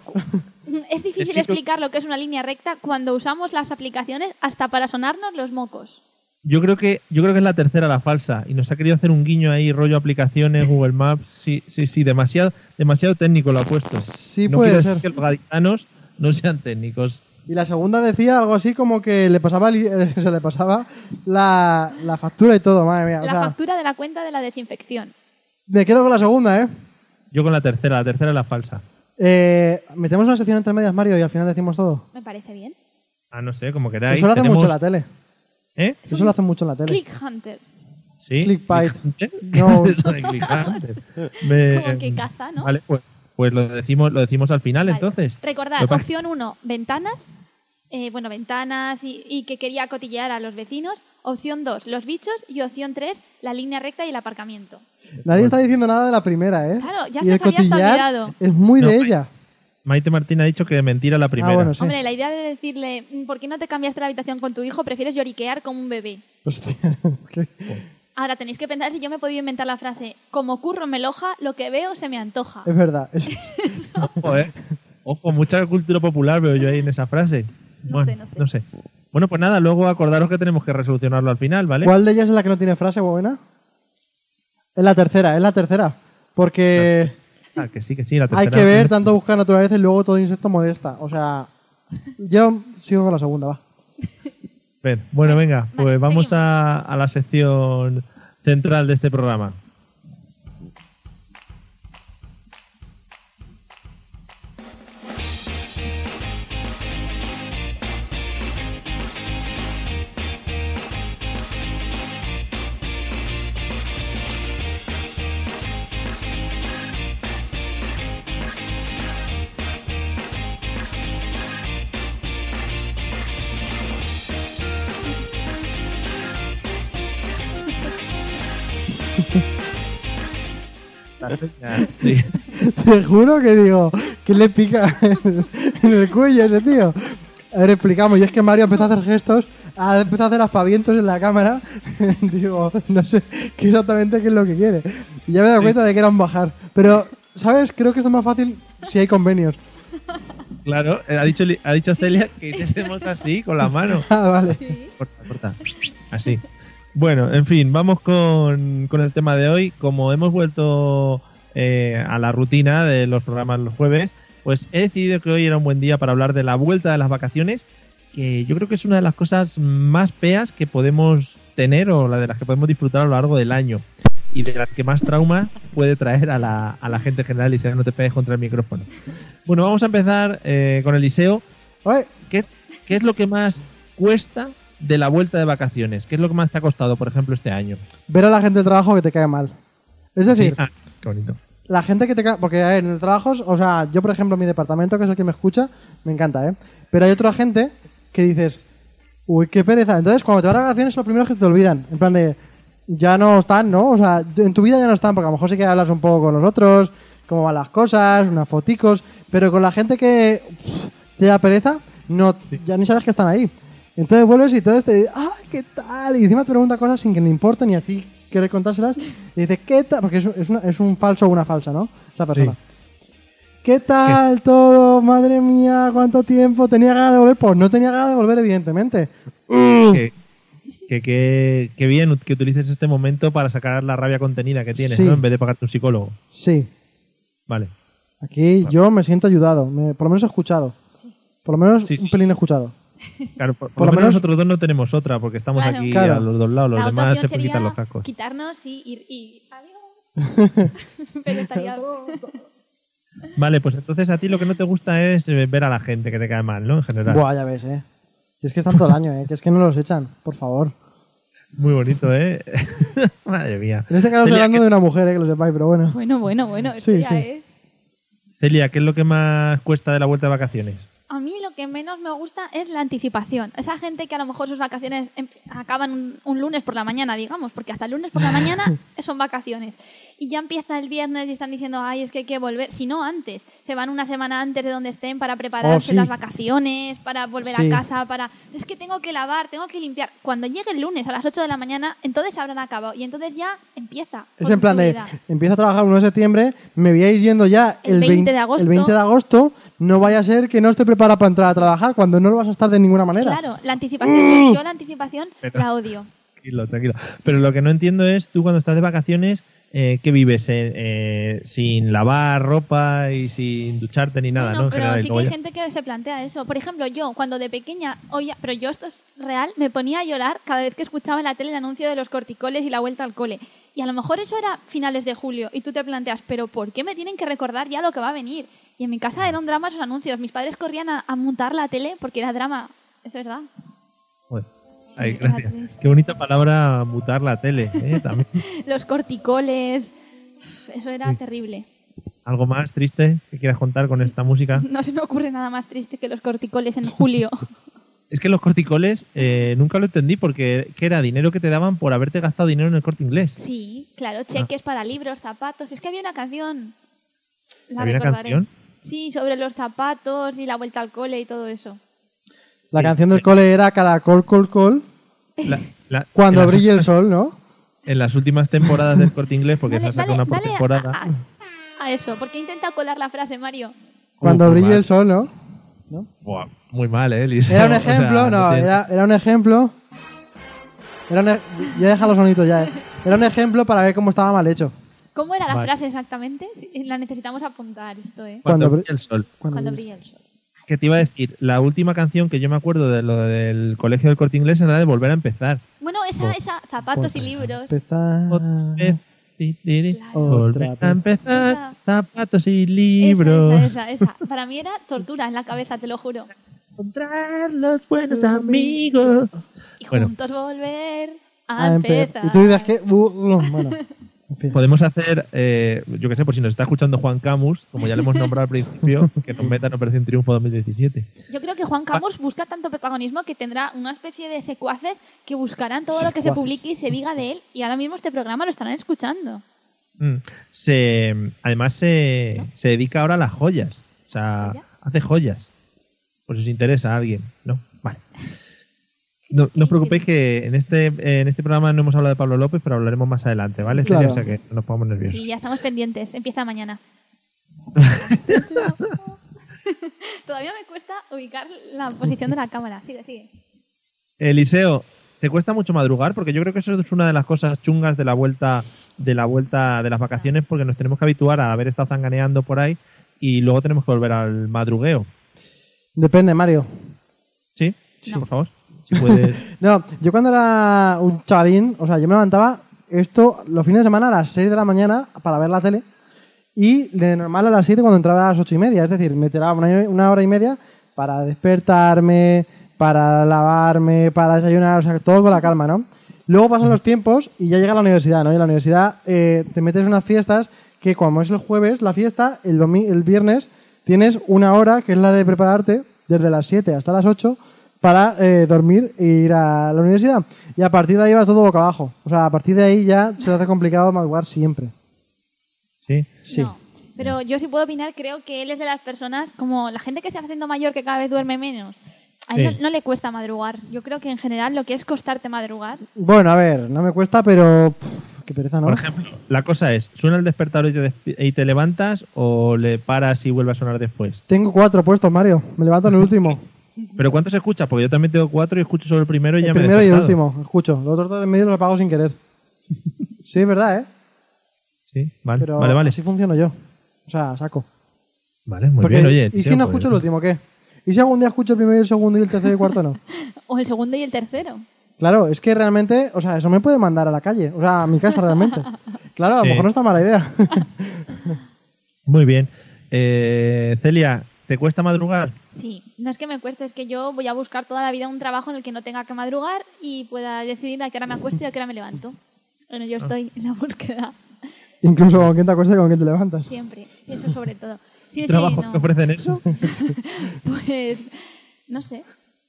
Es difícil Es que- explicar lo que es una línea recta cuando usamos las aplicaciones hasta para sonarnos los mocos. Yo creo que yo creo que es la tercera la falsa y nos ha querido hacer un guiño ahí rollo aplicaciones Google Maps sí sí sí demasiado demasiado técnico lo ha puesto Sí, no puede quiero ser. decir que los gaditanos no sean técnicos Y la segunda decía algo así como que le pasaba, se le pasaba la, la factura y todo, madre mía. O La sea, factura de la cuenta de la desinfección. me quedo con la segunda, ¿eh? yo con la tercera la tercera es la falsa Eh, Metemos una sección entre medias, Mario, y al final decimos todo. Me parece bien. ah no sé como queráis Eso lo hace Tenemos- mucho en la tele. ¿eh? Es Eso lo hace mucho en la tele. Click Hunter. sí Clickbait. No. Eso de Clickbait. Me- Como que caza, ¿no? vale pues pues lo decimos lo decimos al final Vale. entonces Recordad, opción 1, ventanas. Eh, bueno, ventanas y, y que quería cotillear a los vecinos. Opción 2, los bichos. Y opción 3, la línea recta y el aparcamiento. Nadie está diciendo nada de la primera, ¿eh? Claro, ya y se el os había hasta olvidado. es muy No, de pues- ella. Maite Martín ha dicho que mentira la primera Ah, bueno, sí. Hombre, la idea de decirle, "Mm, ¿por qué no te cambiaste la habitación con tu hijo? Prefieres lloriquear como un bebé. Hostia, que- Ahora tenéis que pensar si yo me he podido inventar la frase, como curro me loja, lo que veo se me antoja. es verdad. es- Ojo, eh. Ojo, mucha cultura popular veo yo ahí en esa frase. No bueno, sé, no sé. Bueno, pues nada, luego acordaros que tenemos que resolucionarlo al final, ¿vale? ¿Cuál de ellas es la que no tiene frase buena? Es la tercera, es la tercera. Porque Ah, que sí, que sí, la hay tercera. que ver tanto buscar naturaleza y luego todo insecto modesta. O sea, yo sigo con la segunda, va. Bien, Bueno, venga, pues Vale, vamos a la sección central de este programa. sí. Te juro que digo, ¿qué le pica en el cuello a ese tío? A ver, explicamos. Y es que Mario empezó a hacer gestos, ha empezado a hacer aspavientos en la cámara. digo, no sé qué exactamente qué es lo que quiere. Y ya me he dado cuenta de que era un bajar. Pero, ¿sabes? Creo que esto es más fácil si hay convenios. Claro, eh, ha dicho, Li- ha dicho Celia que hiciésemos así, con la mano. Ah, vale. Corta, corta. Así. Bueno, en fin, vamos con, con el tema de hoy. Como hemos vuelto eh, a la rutina de los programas los jueves, pues he decidido que hoy era un buen día para hablar de la vuelta de las vacaciones, que yo creo que es una de las cosas más feas que podemos tener o la de las que podemos disfrutar a lo largo del año y de las que más trauma puede traer a la, a la gente en general y si no te pegues contra el micrófono. Bueno, vamos a empezar eh, con Eliseo. ¿Qué, ¿Qué es lo que más cuesta de la vuelta de vacaciones? ¿Qué es lo que más te ha costado, por ejemplo, este año? ver a la gente del trabajo que te cae mal. Es decir. Ah, qué bonito. la gente que te cae... Porque, a ver, en el trabajo, o sea, yo, por ejemplo, mi departamento, que es el que me escucha, me encanta, ¿eh? Pero hay otra gente que dices, uy, qué pereza. Entonces, cuando te vas de vacaciones, los primeros que te olvidan. En plan de, ya no están, ¿no? O sea, en tu vida ya no están, porque a lo mejor sí que hablas un poco con los otros, cómo van las cosas, unas foticos, pero con la gente que te da pereza, no, ya ni sabes que están ahí. Entonces vuelves y entonces te dice, ah, ¿qué tal? Y encima te pregunta cosas sin que le importe ni a ti querer contárselas. Y dice, ¿qué tal? Porque es, un- es, una- es un falso o una falsa, ¿no? Esa persona. ¿Qué tal todo? Madre mía, ¿cuánto tiempo? ¿Tenía ganas de volver? Pues no tenía ganas de volver, evidentemente. Que, que, que- que bien que utilices este momento para sacar la rabia contenida que tienes, Sí. ¿no? En vez de pagarte un psicólogo. Sí. Vale. Aquí yo me siento ayudado, me- por lo menos escuchado. Por lo menos Sí, sí. un pelín escuchado. Claro, por, por Por lo menos menos- nosotros dos no tenemos otra, porque estamos Claro. aquí Claro. a los dos lados. Los la demás se quitan sería los cascos. quitarnos y ir y adiós. pero estaría Vale, pues entonces a ti lo que no te gusta es eh, ver a la gente que te cae mal, ¿no? En general. Buah, ya ves, eh. Y es que están todo el año, eh. Que es que no los echan, por favor. Muy bonito, ¿eh? Madre mía. En este caso estoy hablando ¿qué- de una mujer, eh, que lo sepáis, pero bueno. bueno, bueno, bueno, esto Sí, ya sí. es Celia, ¿qué es lo que más cuesta de la vuelta de vacaciones? A mí lo que menos me gusta es la anticipación. Esa gente que a lo mejor sus vacaciones em- acaban un, un lunes por la mañana, digamos, porque hasta el lunes por la mañana son vacaciones. Y ya empieza el viernes y están diciendo, ay, es que hay que volver. Si no, antes. Se van una semana antes de donde estén para prepararse Oh, sí. las vacaciones, para volver Sí. a casa, para... Es que tengo que lavar, tengo que limpiar. Cuando llegue el lunes a las 8 de la mañana, entonces habrán acabado. Y entonces ya empieza. Es en plan de, empiezo a trabajar el 1 de septiembre, me voy a ir yendo ya El el, 20 vein- de agosto. el 20 de agosto, no vaya a ser que no esté preparado para entrar a trabajar cuando no lo vas a estar de ninguna manera. Claro, la anticipación. Yo la anticipación la odio. Tranquilo, tranquilo. Pero lo que no entiendo es, tú cuando estás de vacaciones, eh, ¿qué vives? Eh, eh, sin lavar ropa y sin ducharte ni nada, Bueno, ¿no? Pero general, sí que hay gente que se plantea eso. Por ejemplo, yo cuando de pequeña, oía, pero yo esto es real, me ponía a llorar cada vez que escuchaba en la tele el anuncio de los corticoles y la vuelta al cole. Y a lo mejor eso era finales de julio y tú te planteas, pero ¿por qué me tienen que recordar ya lo que va a venir? Y en mi casa era un drama esos anuncios. Mis padres corrían a, a montar la tele porque era drama. Es verdad. Ay, gracias. Qué bonita palabra mutar la tele, ¿eh? También. Los corticoles. Eso era terrible. ¿Algo más triste que quieras contar con esta música? No se me ocurre nada más triste que los corticoles en julio. Es que los corticoles eh, nunca lo entendí porque ¿qué era dinero que te daban por haberte gastado dinero en el corte inglés. Sí, claro, cheques para libros, zapatos. Es que había una canción. La ¿Había una recordaré. canción? Sí, sobre los zapatos y la vuelta al cole y todo eso. La Sí, canción del cole era Caracol, col, col, La- la- cuando brille el sol, ¿no? En las últimas temporadas del corte inglés, porque Dale, se ha sacado dale, una por dale a- temporada. A, a eso, porque intenta colar la frase, Mario. Cuando brille mal. el sol, ¿no? Buah, muy mal, ¿eh, Eliseo? Era un O sea, ejemplo, no, era, era un ejemplo. Era un e- ya deja los sonitos ya, eh. Era un ejemplo para ver cómo estaba mal hecho. ¿Cómo era la Vale. frase exactamente? La necesitamos apuntar esto, ¿eh? Cuando Cuando brille el sol. Cuando Cuando brille- brilla el sol. Que te iba a decir, la última canción que yo me acuerdo de lo del colegio del corte inglés era la de volver a empezar. Bueno, esa, esa, zapatos y libros. Empezar. Otra vez, Claro. Volver Otra a empezar, Esa. zapatos y libros. Esa, esa, esa, esa. Para mí era tortura en la cabeza, te lo juro. Encontrar los buenos amigos. Y Bueno. juntos volver a, a empe- empezar. Y tú dices que. uh, bueno. Podemos hacer, eh, yo que sé, por si nos está escuchando Juan Camus, como ya le hemos nombrado al principio, que nos meta en Operación Triunfo 2017. Yo creo que Juan Camus busca tanto protagonismo que tendrá una especie de secuaces que buscarán todo lo que se publique y se diga de él. Y ahora mismo este programa lo estarán escuchando. Mm. Se, además se, se dedica ahora a las joyas. O sea, ¿Joya? hace joyas. Por si os interesa a alguien. No. No, no os preocupéis que en este, en este programa no hemos hablado de Pablo López, pero hablaremos más adelante, ¿vale? Claro. O sea que no nos pongamos nerviosos. Sí, ya estamos pendientes. Empieza mañana. Todavía me cuesta ubicar la posición de la cámara. Sigue, sigue. Eliseo, ¿te cuesta mucho madrugar? Porque yo creo que eso es una de las cosas chungas de la vuelta de la vuelta de las vacaciones, porque nos tenemos que habituar a haber estado zanganeando por ahí y luego tenemos que volver al madrugueo. Depende, Mario. ¿Sí? No. Por favor. No, yo cuando era un chavalín, o sea, yo me levantaba esto los fines de semana a las 6 de la mañana para ver la tele y de normal a las 7 cuando entraba a las 8 y media. Es decir, me tiraba una, hora y media para despertarme, para lavarme, para desayunar, o sea, todo con la calma, ¿no? Luego pasan los tiempos y ya llega la universidad, ¿no? Y en la universidad eh, te metes unas fiestas que como es el jueves la fiesta, el, el viernes tienes una hora que es la de prepararte desde las 7 hasta las 8 para eh, dormir e ir a la universidad. Y a partir de ahí va todo boca abajo. O sea, a partir de ahí ya se hace complicado madrugar siempre. Sí. Sí. No. Pero yo sí puedo opinar, creo que él es de las personas, como la gente que se va haciendo mayor, que cada vez duerme menos. A él Sí. no, no le cuesta madrugar. Yo creo que en general lo que es costarte madrugar. Bueno, a ver, no me cuesta, pero pff, qué pereza, ¿no? Por ejemplo, la cosa es, ¿suena el despertador y te, y te levantas o le paras y vuelve a sonar después? Tengo cuatro puestos, Mario. Me levanto en el último. ¿Pero cuántos escuchas? Porque yo también tengo cuatro y escucho solo el primero y ya el me he primero y el último, escucho. Los otros dos en medio los apago sin querer. Sí, es verdad, ¿eh? Sí, vale, Pero vale, vale. así funciono yo. O sea, saco. Vale, muy Porque- bien, oye. ¿Y si no pues- escucho el último, qué? ¿Y si algún día escucho el primero y el segundo y el tercero y el cuarto no? O el segundo y el tercero. Claro, es que realmente, o sea, eso me puede mandar a la calle, o sea, a mi casa realmente. Claro, a lo Sí. mejor no está mala idea. Muy bien. Eh, Celia, ¿te cuesta madrugar? Sí, no es que me cueste, es que yo voy a buscar toda la vida un trabajo en el que no tenga que madrugar y pueda decidir a qué hora me acuesto y a qué hora me levanto. Bueno, Ah. yo estoy en la búsqueda Incluso con quién te acuestas y con quién te levantas. siempre. Sí, eso sobre todo. Sí, sí, ¿Trabajos no. que ofrecen eso? Pues no sé.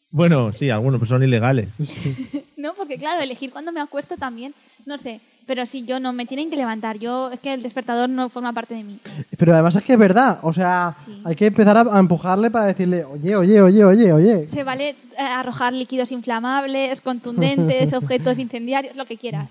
bueno, sí, algunos, pero son ilegales. No, porque claro, elegir cuándo me acuesto también, no sé. Pero sí, yo no, me tienen que levantar. Yo, es que el despertador no forma parte de mí. Pero además es que es verdad, o sea, Sí. hay que empezar a, a empujarle para decirle, oye, oye, oye, oye, oye. Se vale eh, arrojar líquidos inflamables, contundentes, objetos incendiarios, lo que quieras.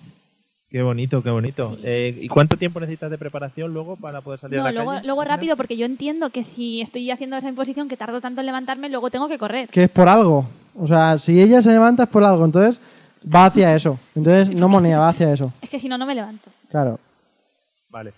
Qué bonito, qué bonito. Sí. Eh, ¿Y cuánto tiempo necesitas de preparación luego para poder salir a No, la luego, calle? luego rápido, porque yo entiendo que si estoy haciendo esa imposición que tardo tanto en levantarme, luego tengo que correr. Que es por algo. O sea, si ella se levanta es por algo, entonces va hacia eso. Entonces no moneda, va hacia eso. Es que si no, no me levanto. Claro. Vale.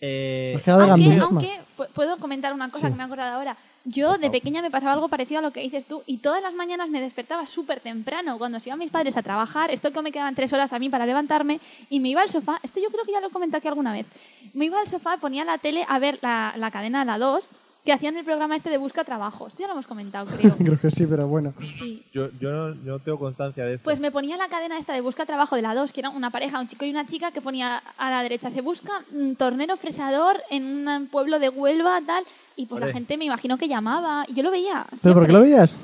Eh, Has quedado Aunque, aunque pu- puedo comentar una cosa que me he acordado ahora. Yo de pequeña me pasaba algo parecido a lo que dices tú y todas las mañanas me despertaba súper temprano cuando se iban mis padres a trabajar. Esto que me quedaban tres horas a mí para levantarme y me iba al sofá. Esto yo creo que ya lo he comentado aquí alguna vez. Me iba al sofá, ponía la tele a ver la, la cadena La 2 que hacían el programa este de Busca Trabajo. Esto ya lo hemos comentado, creo. Creo que sí, pero bueno. Sí. yo, yo, no, yo no tengo constancia de esto. Pues me ponía la cadena esta de Busca Trabajo de la 2, que era una pareja, un chico y una chica, que ponía a la derecha, se busca un tornero fresador en un pueblo de Huelva, tal, y pues la gente me imagino que llamaba, y yo lo veía. ¿Pero por qué lo veías?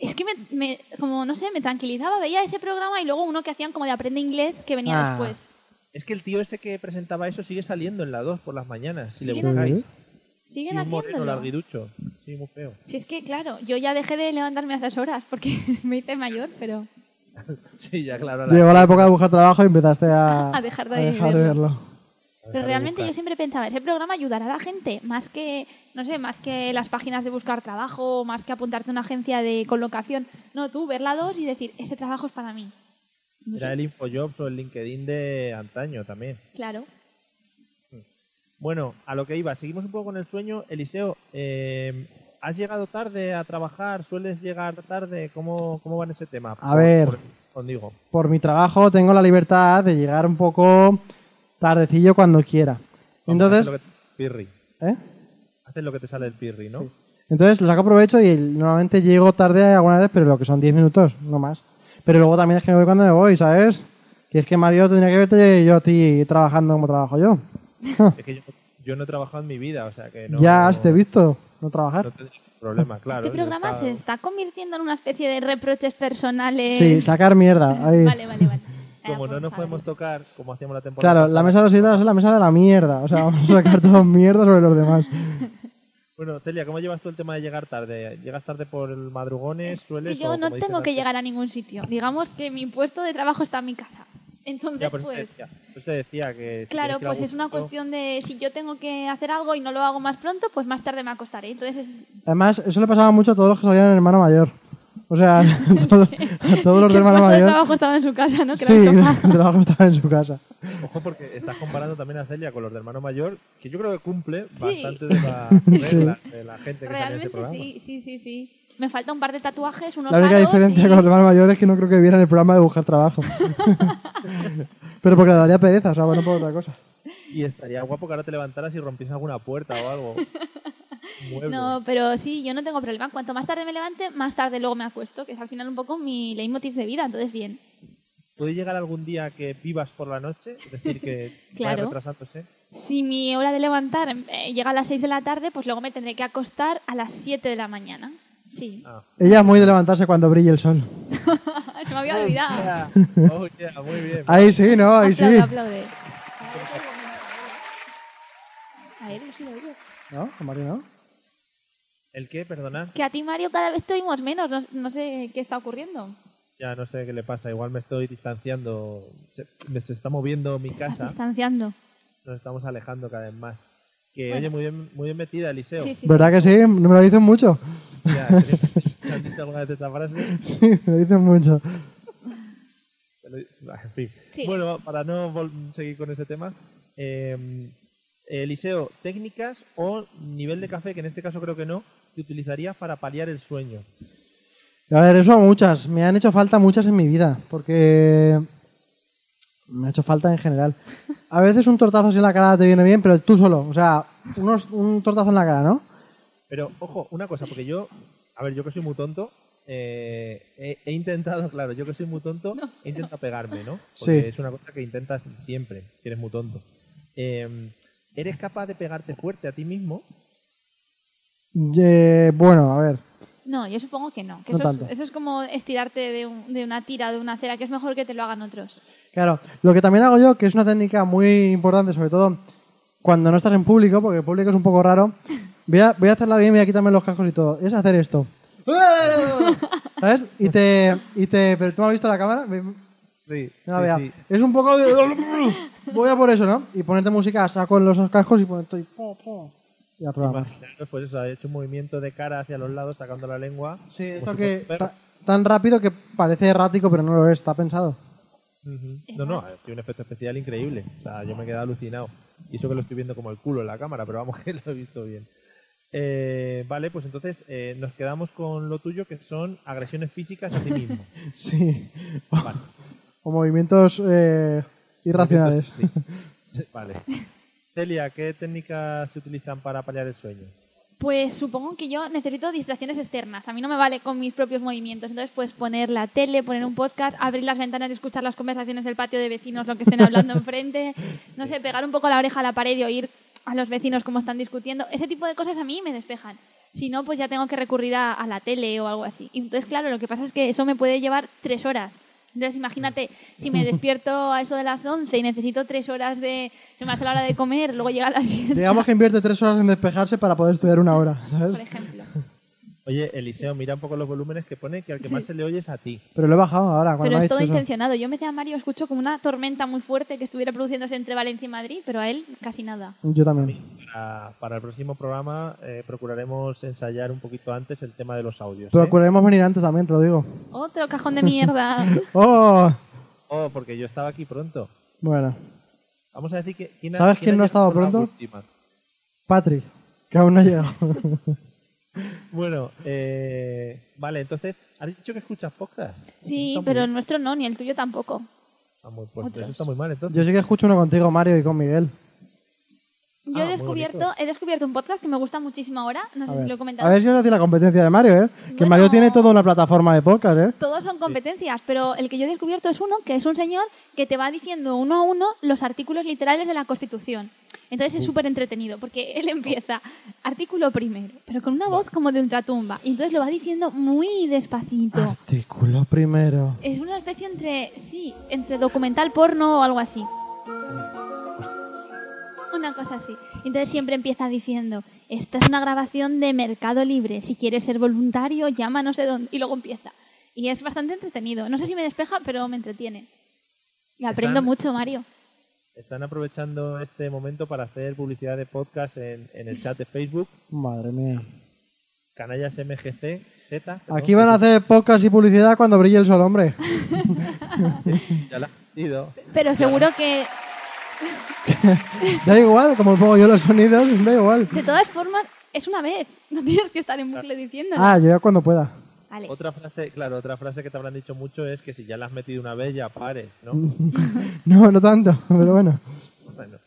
Es que me, me- como no sé, me tranquilizaba, veía ese programa y luego uno que hacían como de aprende inglés que venía Ah. después. Es que el tío ese que presentaba eso sigue saliendo en la 2 por las mañanas, si le ¿Siguen buscáis. Haciendo? Sí, Siguen un moreno haciéndolo. larguiducho. Sí, muy feo. Si es que, claro, yo ya dejé de levantarme a esas horas porque me hice mayor, pero Sí, ya claro. la- Llegó la época de buscar trabajo y empezaste a, A dejar de a dejar de verlo. verlo. Pero realmente yo siempre pensaba, ese programa ayudará a la gente, más que, no sé, más que las páginas de buscar trabajo, más que apuntarte a una agencia de colocación. No, tú verla dos y decir, ese trabajo es para mí. No Era sé, el Infojobs o el LinkedIn de antaño también. Claro. Bueno, a lo que iba, seguimos un poco con el sueño. Eliseo, eh, ¿has llegado tarde a trabajar? ¿Sueles llegar tarde? ¿Cómo, cómo va en ese tema? A ver. conmigo. Por mi trabajo tengo la libertad de llegar un poco tardecillo cuando quiera. Entonces, Haces lo que pirri. ¿eh? Haces lo que te sale el pirri, ¿no? Entonces lo saco provecho y normalmente llego tarde alguna vez, pero lo que son 10 minutos, no más. Pero luego también es que me voy cuando me voy, ¿sabes? Que es que Mario tendría que verte yo a ti trabajando como trabajo yo. Es que yo, yo no he trabajado en mi vida, o sea que no. ya has te visto no trabajar. No tendré problema, claro. este programa se está convirtiendo en una especie de reproches personales. Sí, sacar mierda. ahí. Vale, vale, vale. Como Ah, no nos podemos tocar, como hacíamos la temporada Claro, la mesa de los idiotas es la mesa de la mierda. O sea, vamos a sacar todo mierda sobre los demás. Bueno, Celia, ¿cómo llevas tú el tema de llegar tarde? ¿Llegas tarde por el madrugones? Que ¿Sueles? yo o no tengo que llegar a ningún sitio. Digamos que mi puesto de trabajo está en mi casa. Entonces, Ya, pues... decía, te decía que. si Claro, que pues es una cuestión de si yo tengo que hacer algo y no lo hago más pronto, pues más tarde me acostaré. Entonces, es, Además, eso le pasaba mucho a todos los que salían en hermano mayor. O sea, a todos, a todos los que de el hermano mayor. trabajo estaba en su casa, ¿no? Que Sí, el el trabajo estaba en su casa. Ojo, porque estás comparando también a Celia con los de hermano mayor, que yo creo que cumple Sí. bastante de la regla de la gente que sale en ese Realmente programa. sí, sí, sí, sí. Me falta un par de tatuajes, unos La única aros diferencia y- con los hermanos mayores es que no creo que vieran el programa de buscar trabajo. Pero porque le daría pereza, o sea, bueno, por otra cosa. Y estaría guapo que ahora te levantaras y rompiese alguna puerta o algo. Mueble. No, pero sí, yo no tengo problema. Cuanto más tarde me levante, más tarde luego me acuesto, que es al final un poco mi leitmotiv de vida, entonces bien. ¿Puede llegar algún día que vivas por la noche? Es decir, que Claro. vaya retrasándose. Si mi hora de levantar eh, llega a las 6 de la tarde, pues luego me tendré que acostar a las 7 de la mañana. Sí. Ah. Ella es muy de levantarse cuando brille el sol. Se me había olvidado. Yeah. Oh, yeah, muy bien. Ahí sí, ¿no? Ahí sí. Aplaude. A él sí lo digo. ¿No? ¿A Mario no? ¿El qué? Perdona. Que a ti, Mario, cada vez te oímos menos. No, no sé qué está ocurriendo. Ya no sé qué le pasa. Igual me estoy distanciando. Se, me se está moviendo mi Estás casa. distanciando. Nos estamos alejando cada vez más. Que, Bueno. oye, muy bien, muy bien metida, Eliseo. Sí, sí. ¿Verdad que sí? No me lo dicen mucho. Ya, ¿te has dicho alguna vez esta frase? Sí, me lo dicen mucho. En fin. Sí. Bueno, para no seguir con ese tema, eh, Eliseo, técnicas o nivel de café, que en este caso creo que no, que utilizarías para paliar el sueño. A ver, eso muchas. Me han hecho falta muchas en mi vida, porque me ha hecho falta en general. A veces un tortazo así en la cara te viene bien, pero tú solo. O sea, unos, un tortazo en la cara, ¿no? Pero, ojo, una cosa, porque yo, a ver, yo que soy muy tonto, eh, he, he intentado, claro, yo que soy muy tonto, he intentado pegarme, ¿no? Porque Sí. es una cosa que intentas siempre, si eres muy tonto. Eh, ¿Eres capaz de pegarte fuerte a ti mismo? Eh, bueno, a ver. No, yo supongo que no. Que No eso, es, tanto. eso es como estirarte de, un- de una tira, de una cera, que es mejor que te lo hagan otros. Claro, lo que también hago yo, que es una técnica muy importante, sobre todo cuando no estás en público, porque el público es un poco raro, voy a, voy a hacerla bien, voy a quitarme los cascos y todo, es hacer esto. ¿Sabes? Y te, y te... ¿Pero tú me has visto la cámara? Sí. No, vea. Es un poco de... Voy a por eso, ¿no? Y ponerte música, saco los cascos y ponerte... Y a programar. Imaginaros, pues eso, ha hecho un movimiento de cara hacia los lados, sacando la lengua. Sí, esto que... ta- tan rápido que parece errático, pero no lo es, está pensado. No, no, ha sido un efecto especial increíble. O sea, yo me he quedado alucinado. Y eso que lo estoy viendo como el culo en la cámara, pero vamos que lo he visto bien. Eh, vale, pues entonces eh, nos quedamos con lo tuyo, que son agresiones físicas a ti mismo. Sí. Vale. O movimientos eh, irracionales. Sí, Vale. Celia, ¿qué técnicas se utilizan para paliar el sueño? Pues supongo que yo necesito distracciones externas. A mí no me vale con mis propios movimientos. Entonces, pues poner la tele, poner un podcast, abrir las ventanas y escuchar las conversaciones del patio de vecinos, lo que estén hablando enfrente. No sé, pegar un poco la oreja a la pared y oír a los vecinos cómo están discutiendo. Ese tipo de cosas a mí me despejan. Si no, pues ya tengo que recurrir a, a la tele o algo así. Y entonces, claro, lo que pasa es que eso me puede llevar tres horas. Entonces, imagínate, si me despierto a eso de las 11 y necesito tres horas de... Se me hace la hora de comer, luego llega la siesta, Digamos que invierte tres horas en despejarse para poder estudiar una hora, ¿sabes? por ejemplo. Oye, Eliseo, mira un poco los volúmenes que pone que al que más se le oye es a ti. Pero lo he bajado ahora, cuando Pero es todo intencionado. Yo me decía a Mario, escucho como una tormenta muy fuerte que estuviera produciéndose entre Valencia y Madrid, pero a él casi nada. Yo también. Para, para el próximo programa eh, procuraremos ensayar un poquito antes el tema de los audios. ¿eh? Procuraremos venir antes también, te lo digo. Otro cajón de mierda. ¡Oh! Oh, porque yo estaba aquí pronto. Bueno, Vamos a decir que... ¿quién ¿Sabes quién no ha llegado estado por la pronto? última? Patrick, que aún no ha llegado. Bueno, eh, vale, entonces, ¿has dicho que escuchas podcast? Sí, Está muy pero el bien. nuestro no, ni el tuyo tampoco. Ah, muy- pues Otros. eso está muy mal, entonces. Yo sí que escucho uno contigo, Mario, y con Miguel. Yo Ah, he descubierto, he descubierto un podcast que me gusta muchísimo ahora, no A sé si ver, lo he comentado. a ver si os hace la competencia de Mario, ¿eh? Que Bueno. Mario tiene toda una plataforma de podcast, ¿eh? Todos son competencias, pero el que yo he descubierto es uno que es un señor que te va diciendo uno a uno los artículos literales de la Constitución. Entonces es súper entretenido, porque él empieza artículo primero, pero con una voz como de ultratumba. Y entonces lo va diciendo muy despacito. Artículo primero. Es una especie entre, sí, entre documental porno o algo así. Una cosa así. Entonces siempre empieza diciendo, esta es una grabación de Mercado Libre, si quieres ser voluntario, llama no sé dónde. Y luego empieza. Y es bastante entretenido. No sé si me despeja, pero me entretiene. Y aprendo Están- mucho, Mario. Están aprovechando este momento para hacer publicidad de podcast en, en el chat de Facebook, Madre mía. Canallas MGC, Z. Aquí van a hacer podcast y publicidad cuando brille el sol, hombre. Ya la has. Pero seguro que, Da igual, como pongo yo los sonidos, da igual. de todas formas, es una vez. No tienes que estar en bucle diciéndolo. Ah, yo ya cuando pueda. Vale. Otra frase, claro, otra frase que te habrán dicho mucho es que si ya la has metido una vez ya pares, ¿no? No, no tanto, pero bueno. Bueno,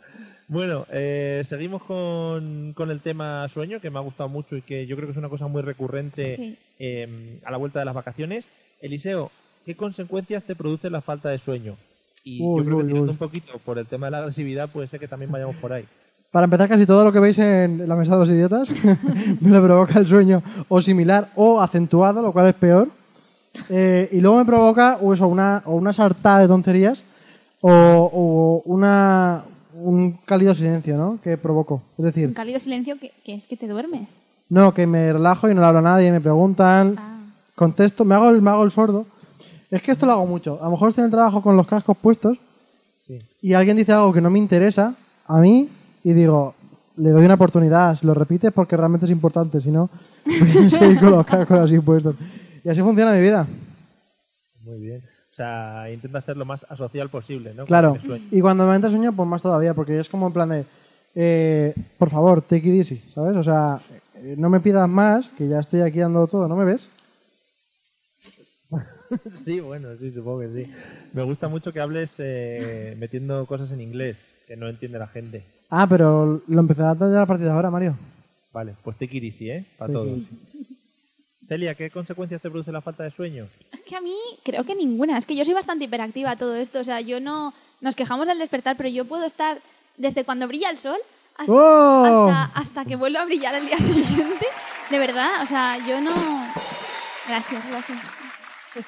bueno eh, seguimos con, con el tema sueño, que me ha gustado mucho y que yo creo que es una cosa muy recurrente Sí. eh, a la vuelta de las vacaciones. Eliseo, ¿qué consecuencias te produce la falta de sueño? Y Uy, yo creo uy, que tirando uy. un poquito por el tema de la agresividad, puede ser que también vayamos por ahí. Para empezar, casi todo lo que veis en la mesa de los idiotas me lo provoca el sueño o similar o acentuado, lo cual es peor. Eh, y luego me provoca o eso, una, o una sartada de tonterías o, o una, un cálido silencio, ¿no? Que provoco. Es Un decir, cálido silencio que, que es que te duermes. no, que me relajo y no le hablo a nadie, me preguntan, Ah. contesto, me hago, el, me hago el sordo. Es que esto lo hago mucho. A lo mejor estoy en el trabajo con los cascos puestos Sí. y alguien dice algo que no me interesa a mí y digo, le doy una oportunidad, si lo repites porque realmente es importante, si no, voy a seguir con los cascos así puestos. Y así funciona mi vida. Muy bien. O sea, intenta ser lo más asocial posible, ¿no? Claro. Cuando. Y cuando me entra sueño, pues más todavía, porque es como en plan de, eh, por favor, take it easy, ¿sabes? O sea, eh, no me pidas más, que ya estoy aquí dando todo, ¿no me ves? Sí, bueno, sí, supongo que sí. Me gusta mucho que hables eh, metiendo cosas en inglés que no entiende la gente. Ah, pero lo empezarás ya a partir de ahora, Mario. Vale, pues it easy, ¿eh? Para Take todos. it Celia, ¿qué consecuencias te produce la falta de sueño? Es que a mí creo que ninguna. Es que yo soy bastante hiperactiva a todo esto. O sea, yo no... Nos quejamos del despertar, pero yo puedo estar desde cuando brilla el sol hasta, ¡Oh! hasta, hasta que vuelva a brillar el día siguiente. De verdad, o sea, yo no... Gracias, gracias.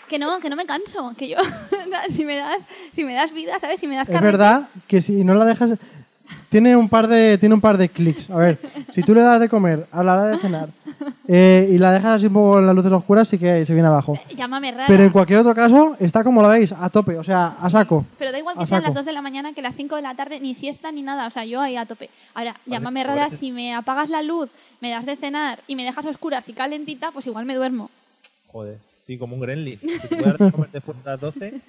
Que no, que no me canso. Que yo, si me das, si me das vida, ¿sabes? Si me das Es verdad que si no la dejas... Tiene un par de, tiene un par de clics. A ver, si tú le das de comer a la hora de cenar eh, y la dejas así un poco en las luces oscuras, sí que se viene abajo. Llámame rara. Pero en cualquier otro caso, está como la veis, a tope, o sea, a saco. Pero da igual que sean saco. las 2 de la mañana que las 5 de la tarde, ni siesta ni nada. O sea, yo ahí a tope. Ahora, llámame pues rara, parece- si me apagas la luz, me das de cenar y me dejas a oscuras y calentita, pues igual me duermo. Joder, sí, como un gremlin. Si te puedes dar de comer después de las 12,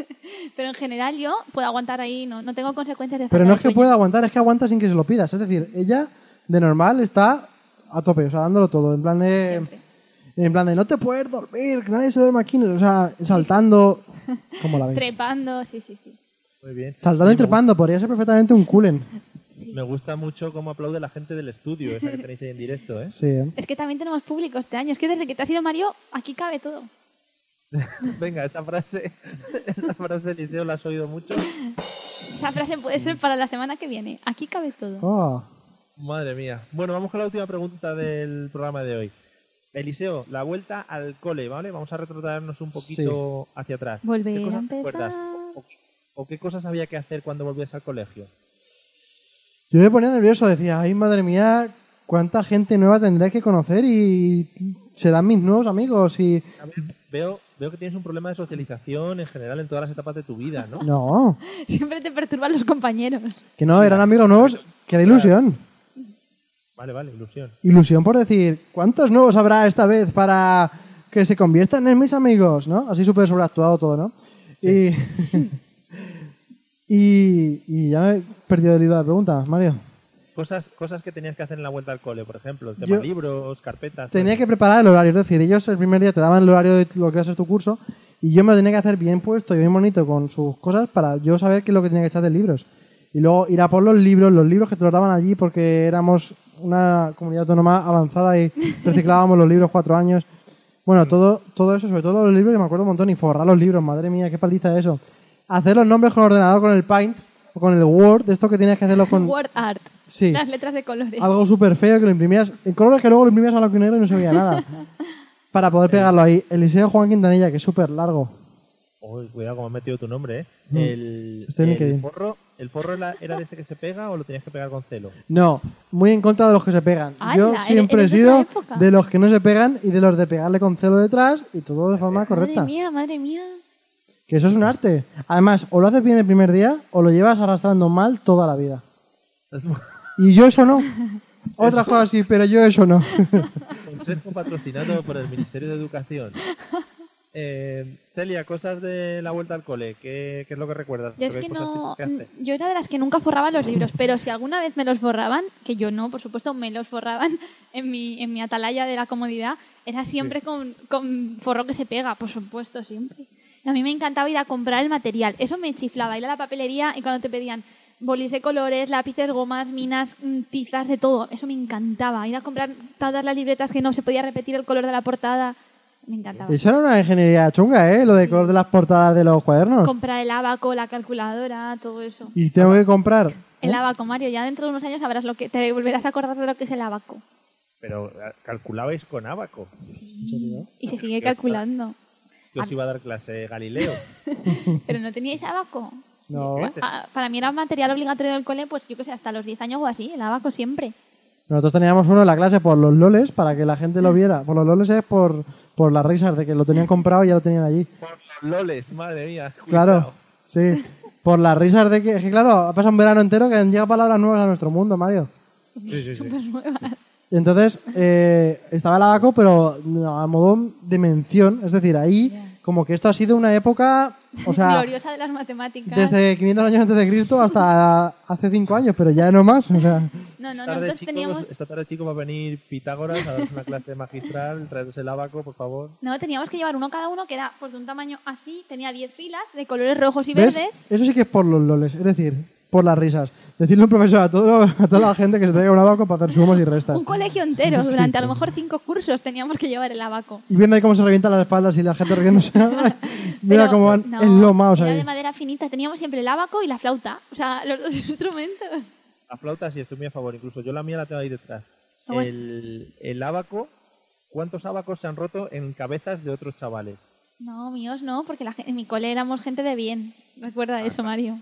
Pero en general yo puedo aguantar ahí, no, no tengo consecuencias de Pero no es que pueda aguantar, es que aguanta sin que se lo pidas. Es decir, ella de normal está a tope, o sea, dándolo todo. En plan de. Siempre. En plan de no te puedes dormir, que nadie se duerme aquí. O sea, saltando. ¿Cómo la veis? Trepando, sí, sí, sí. muy bien. Saltando Sí, y trepando, podría ser perfectamente un culen. Me gusta mucho cómo aplaude la gente del estudio, esa que tenéis ahí en directo, ¿eh? Sí, ¿eh? Es que también tenemos público este año. Es que desde que te has ido Mario, aquí cabe todo. Venga, esa frase, esa frase, Eliseo, la has oído mucho. Esa frase puede ser para la semana que viene. Aquí cabe todo. Oh. Madre mía. Bueno, vamos con la última pregunta del programa de hoy. Eliseo, la vuelta al cole, ¿vale? Vamos a retrotraernos un poquito hacia atrás. Volver ¿Qué cosas a empezar. recuerdas? O, o qué cosas había que hacer cuando volvías al colegio? Yo me ponía nervioso, decía, ay madre mía, cuánta gente nueva tendré que conocer y serán mis nuevos amigos. Y A ver, veo, veo que tienes un problema de socialización en general en todas las etapas de tu vida, ¿no? no, Siempre te perturban los compañeros. que no, eran amigos nuevos, que era ilusión. Vale, vale, ilusión. Ilusión por decir, ¿cuántos nuevos habrá esta vez para que se conviertan en mis amigos? ¿No? Así súper sobreactuado todo, ¿no? Y, y, y ya me he perdido el hilo de la pregunta, Mario. Cosas, cosas que tenías que hacer en la vuelta al cole, por ejemplo, el tema Yo- libros, carpetas. Tenía que preparar el horario, es decir, ellos el primer día te daban el horario de lo que va a ser tu curso y yo me lo tenía que hacer bien puesto y bien bonito con sus cosas para yo saber qué es lo que tenía que echar de libros. Y luego ir a por los libros, los libros que te los daban allí porque éramos una comunidad autónoma avanzada y reciclábamos los libros cuatro años. Bueno, todo, todo eso, sobre todo los libros, que me acuerdo un montón, y forrar los libros, madre mía, qué paliza eso. Hacer los nombres con ordenador, con el Paint o con el Word, de esto que tienes que hacerlo con... Word art. Sí. Las letras de colores. Algo súper feo que lo imprimías en colores que luego lo imprimías a blanco y negro y no se veía nada. Para poder pegarlo ahí. Eliseo Juan Quintanilla, que es súper largo. Uy, cuidado como has metido tu nombre, ¿eh? El, Estoy en el forro, ¿El forro era, era de ese que se pega o lo tenías que pegar con celo? No, muy en contra de los que se pegan. Yo ¿Eres- siempre he de sido de los que no se pegan y de los de pegarle con celo detrás y todo de forma correcta. Madre mía, madre mía. Que eso es un arte. Además, o lo haces bien el primer día o lo llevas arrastrando mal toda la vida. Y yo eso no. Otras cosas sí, pero yo eso no. Consejo patrocinado por el Ministerio de Educación. Eh, Celia, cosas de la vuelta al cole, ¿qué, qué es lo que recuerdas? Yo es que no. que. Yo era de las que nunca forraba los libros, pero si alguna vez me los forraban, que yo no, por supuesto, me los forraban en mi, en mi atalaya de la comodidad, era siempre con, con forro que se pega, por supuesto, siempre. Y a mí me encantaba ir a comprar el material. Eso me chiflaba, ir a la papelería y cuando te pedían bolis de colores, lápices, gomas, minas, mm, tizas, de todo. Eso me encantaba. Ir a comprar todas las libretas que no se podía repetir el color de la portada. Me encantaba. Eso era una ingeniería chunga, ¿eh? Lo de color de las portadas de los cuadernos. Comprar el abaco, la calculadora, todo eso. Y tengo que comprar. El abaco, Mario, ya dentro de unos años sabrás lo que te volverás a acordar de lo que es el abaco. Pero eh, calculabais con abaco. Y se sigue calculando. Que os iba a dar clase Galileo. Pero no teníais abaco. No. Ah, Para mí era material obligatorio del cole, pues yo que sé, hasta los 10 años o así, el abaco siempre. Nosotros teníamos uno en la clase por los loles para que la gente lo viera. Por los loles es por, por las risas de que lo tenían comprado y ya lo tenían allí. Por los loles, madre mía. Claro, sí. Por las risas de que, es que claro, ha pasado un verano entero que han llegado palabras nuevas a nuestro mundo, Mario. Sí, sí, sí. Y entonces eh, estaba el abaco, pero no, a modo de mención. Es decir, ahí como que esto ha sido una época, o sea, Gloriosa de las matemáticas. desde 500 años antes de Cristo hasta hace 5 años, pero ya no más. O sea, No, no, esta tarde, nosotros chicos, teníamos... esta tarde, chicos, va a venir Pitágoras a dar una clase magistral, traeros el abaco, por favor. No, teníamos que llevar uno cada uno que era pues, de un tamaño así, tenía 10 filas de colores rojos y ¿Ves? verdes. Eso sí que es por los loles, es decir, por las risas. Decirle a un profesor a, todo, a toda la gente que se traiga un abaco para hacer sumos y restas. Un colegio entero, durante a lo mejor cinco cursos teníamos que llevar el abaco. Y viendo ahí cómo se revientan las espaldas y la gente riéndose. Mira Pero, cómo van no, enlomados era ahí. de madera finita, teníamos siempre el abaco y la flauta. O sea, los dos instrumentos. La flauta sí, estoy muy a favor. Incluso yo la mía la tengo ahí detrás. Ah. El, el abaco, ¿cuántos abacos se han roto en cabezas de otros chavales? No, míos no, porque la, en mi cole éramos gente de bien. Recuerda Ah, eso, Mario.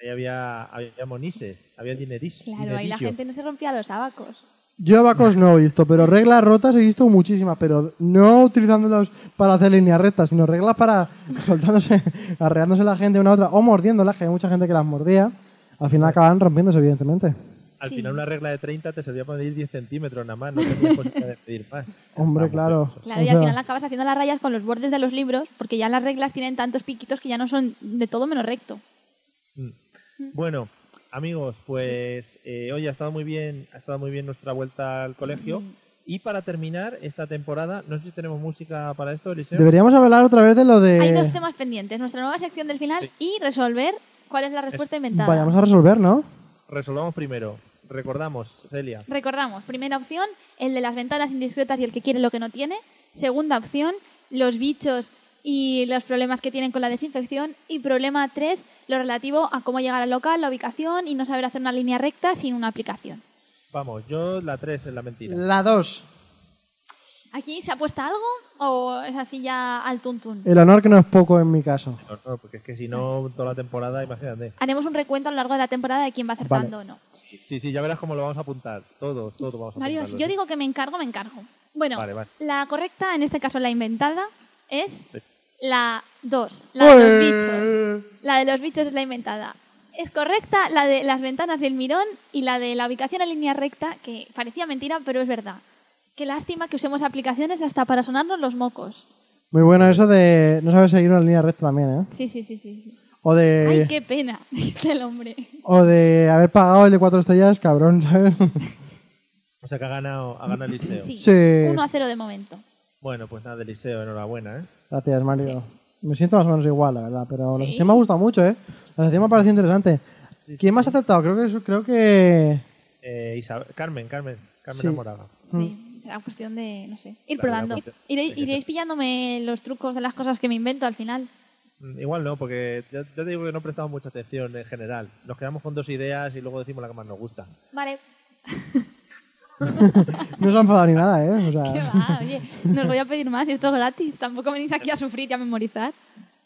Ahí había, había monises, había dineris. Claro, ahí la gente no se rompía los abacos. Yo abacos no he visto, pero reglas rotas he visto muchísimas, pero no utilizándolos para hacer líneas rectas, sino reglas para soltándose, arreándose la gente una a otra o mordiéndolas, que hay mucha gente que las mordía. Al final acaban rompiéndose, evidentemente. Al Sí. final una regla de 30 te servía para medir 10 centímetros nada más, no tenías posibilidad de pedir más. Hombre, Vamos, claro. Claro, O y al final acabas haciendo las rayas con los bordes de los libros, porque ya las reglas tienen tantos piquitos que ya no son de todo menos recto. Mm. Bueno, amigos, pues eh, hoy ha estado muy bien, ha estado muy bien nuestra vuelta al colegio. Y para terminar esta temporada, no sé si tenemos música para esto, Eliseo. Deberíamos hablar otra vez de lo de... Hay dos temas pendientes, nuestra nueva sección del final y resolver cuál es la respuesta inventada. Vayamos a resolver, ¿no? Resolvamos primero. Recordamos, Celia. Recordamos, primera opción, el de las ventanas indiscretas y el que quiere lo que no tiene. Segunda opción, los bichos y los problemas que tienen con la desinfección. Y problema 3, lo relativo a cómo llegar al local, la ubicación y no saber hacer una línea recta sin una aplicación. Vamos, yo la 3 es la mentira. La 2. ¿Aquí se apuesta algo o es así ya al tuntún? El honor que no es poco en mi caso. No, no, porque es que si no, toda la temporada, imagínate. Haremos un recuento a lo largo de la temporada de quién va acertando o no. Sí, sí, ya verás cómo lo vamos a apuntar. Todo, todo vamos a Mario, si yo digo que me encargo, me encargo. Bueno, Vale, vale. la correcta, en este caso la inventada, es la 2, la de los bichos. La de los bichos es la inventada. Es correcta la de las ventanas del mirón y la de la ubicación en línea recta, que parecía mentira, pero es verdad. Qué lástima que usemos aplicaciones hasta para sonarnos los mocos. Muy bueno eso de no saber seguir una línea recta también, ¿eh? Sí, sí, sí, sí. O de, Ay, qué pena, dice el hombre. o de haber pagado el de cuatro estrellas, cabrón, ¿sabes? O sea que ha ganado, ha ganado Eliseo. Sí, Sí. 1 a 0 de momento. Bueno, pues nada, Eliseo, enhorabuena, ¿eh? Gracias, Mario. Me siento más o menos igual, la verdad, pero la Sí. sección me ha gustado mucho, ¿eh? La sección me ha parecido interesante. ¿Quién más ha aceptado? Creo que creo que eh Isabel- Carmen, Carmen, Carmen Sí. Moraga. Sí, será cuestión de, no sé, ir Claro, probando. la cuestión- Iréis, pillándome los trucos de las cosas que me invento al final. Mm, Igual no, porque ya, ya te digo que no prestamos mucha atención en general. Nos quedamos con dos ideas y luego decimos la que más nos gusta. Vale, no se ha enfadado ni nada, ¿eh? O sea, qué va, oye, no os voy a pedir más y esto es gratis. Tampoco venís aquí a sufrir y a memorizar.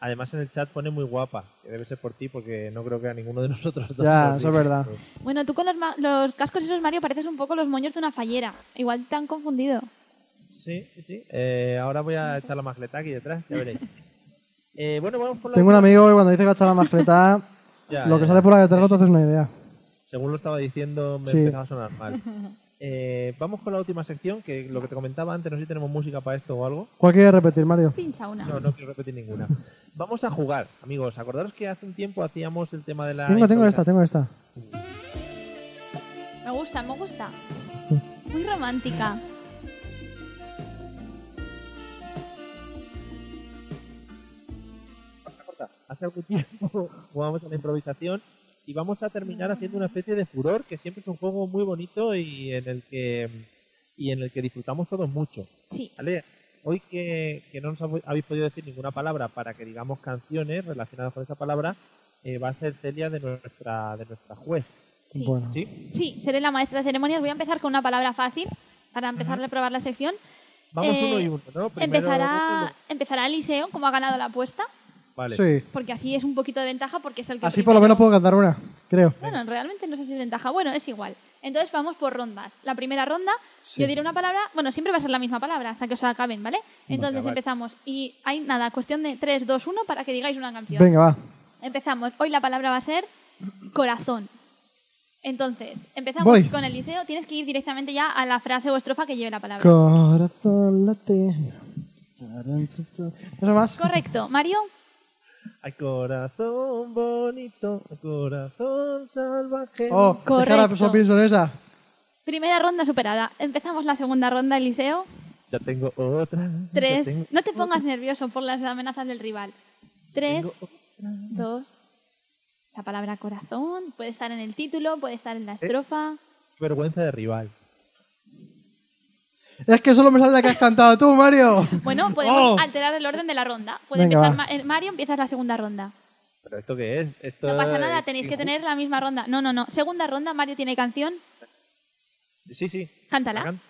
Además en el chat pone muy guapa, que debe ser por ti porque no creo que a ninguno de nosotros dos Ya, eso es verdad. Bueno, tú con los, los cascos esos, Mario, pareces un poco los moños de una fallera. Igual te han confundido. Sí, sí, sí. Eh, ahora voy a echar la magleta aquí detrás, ya veréis. Eh, bueno, vamos por la tengo un amigo que cuando dice que va a echar la mascleta, Ya, lo que ya. sale por la detrás no te haces una idea. Según lo estaba diciendo, me Sí. empezaba a sonar mal. Eh, vamos con la última sección, que lo que te comentaba antes, no sé si tenemos música para esto o algo. ¿Cuál quieres repetir, Mario? Pincha una. No, no quiero repetir ninguna. Vamos a jugar, amigos. Acordaros que hace un tiempo hacíamos el tema de la. Tengo, tengo esta, tengo esta. Me gusta, me gusta. Muy romántica. corta. Hace algún tiempo jugamos a la improvisación y vamos a terminar haciendo una especie de furor, que siempre es un juego muy bonito y en el que y en el que disfrutamos todos mucho. Sí. ¿Vale? Hoy que, que no nos hab- habéis podido decir ninguna palabra para que digamos canciones relacionadas con esa palabra, eh, va a ser Celia de nuestra de nuestra juez. Sí. Bueno. ¿Sí? Sí, seré la maestra de ceremonias. Voy a empezar con una palabra fácil para empezar a probar la sección. Vamos Eh, uno y uno, ¿no? Primero empezará, otro empezará Eliseo, como ha ganado la apuesta, Vale. Sí. porque así es un poquito de ventaja porque es el que Así por lo menos puedo cantar una, creo. Bueno, realmente no sé si es ventaja. Bueno, es igual. Entonces vamos por rondas. La primera ronda, Sí. yo diré una palabra, bueno, siempre va a ser la misma palabra hasta que os acaben, ¿vale? Entonces vale. empezamos. Y hay nada, cuestión de 3, 2, 1 para que digáis una canción. Venga, va. Empezamos. Hoy la palabra va a ser corazón. Entonces, empezamos Voy. con Eliseo. Tienes que ir directamente ya a la frase o estrofa que lleve la palabra. Corazón late. ¿Eso más? Correcto. Mario, Ay, corazón bonito, corazón salvaje. Oh, Correcto. deja la Pilson esa. Primera ronda superada. Empezamos la segunda ronda, Eliseo. Ya tengo otra. Tres. tengo- No te pongas nervioso por las amenazas del rival. Tres, dos. La palabra corazón puede estar en el título, puede estar Eh. en la estrofa. Vergüenza de rival. Es que solo me sale la que has cantado tú, Mario. Bueno, podemos Oh. alterar el orden de la ronda. Puede Venga, empezar va. Ma- eh, Mario, empiezas la segunda ronda. ¿Pero esto qué es? Esto No pasa es- nada, tenéis que tener la misma ronda. No, no, no. Segunda ronda, Mario tiene canción. Sí, sí. Cántala. Hagan.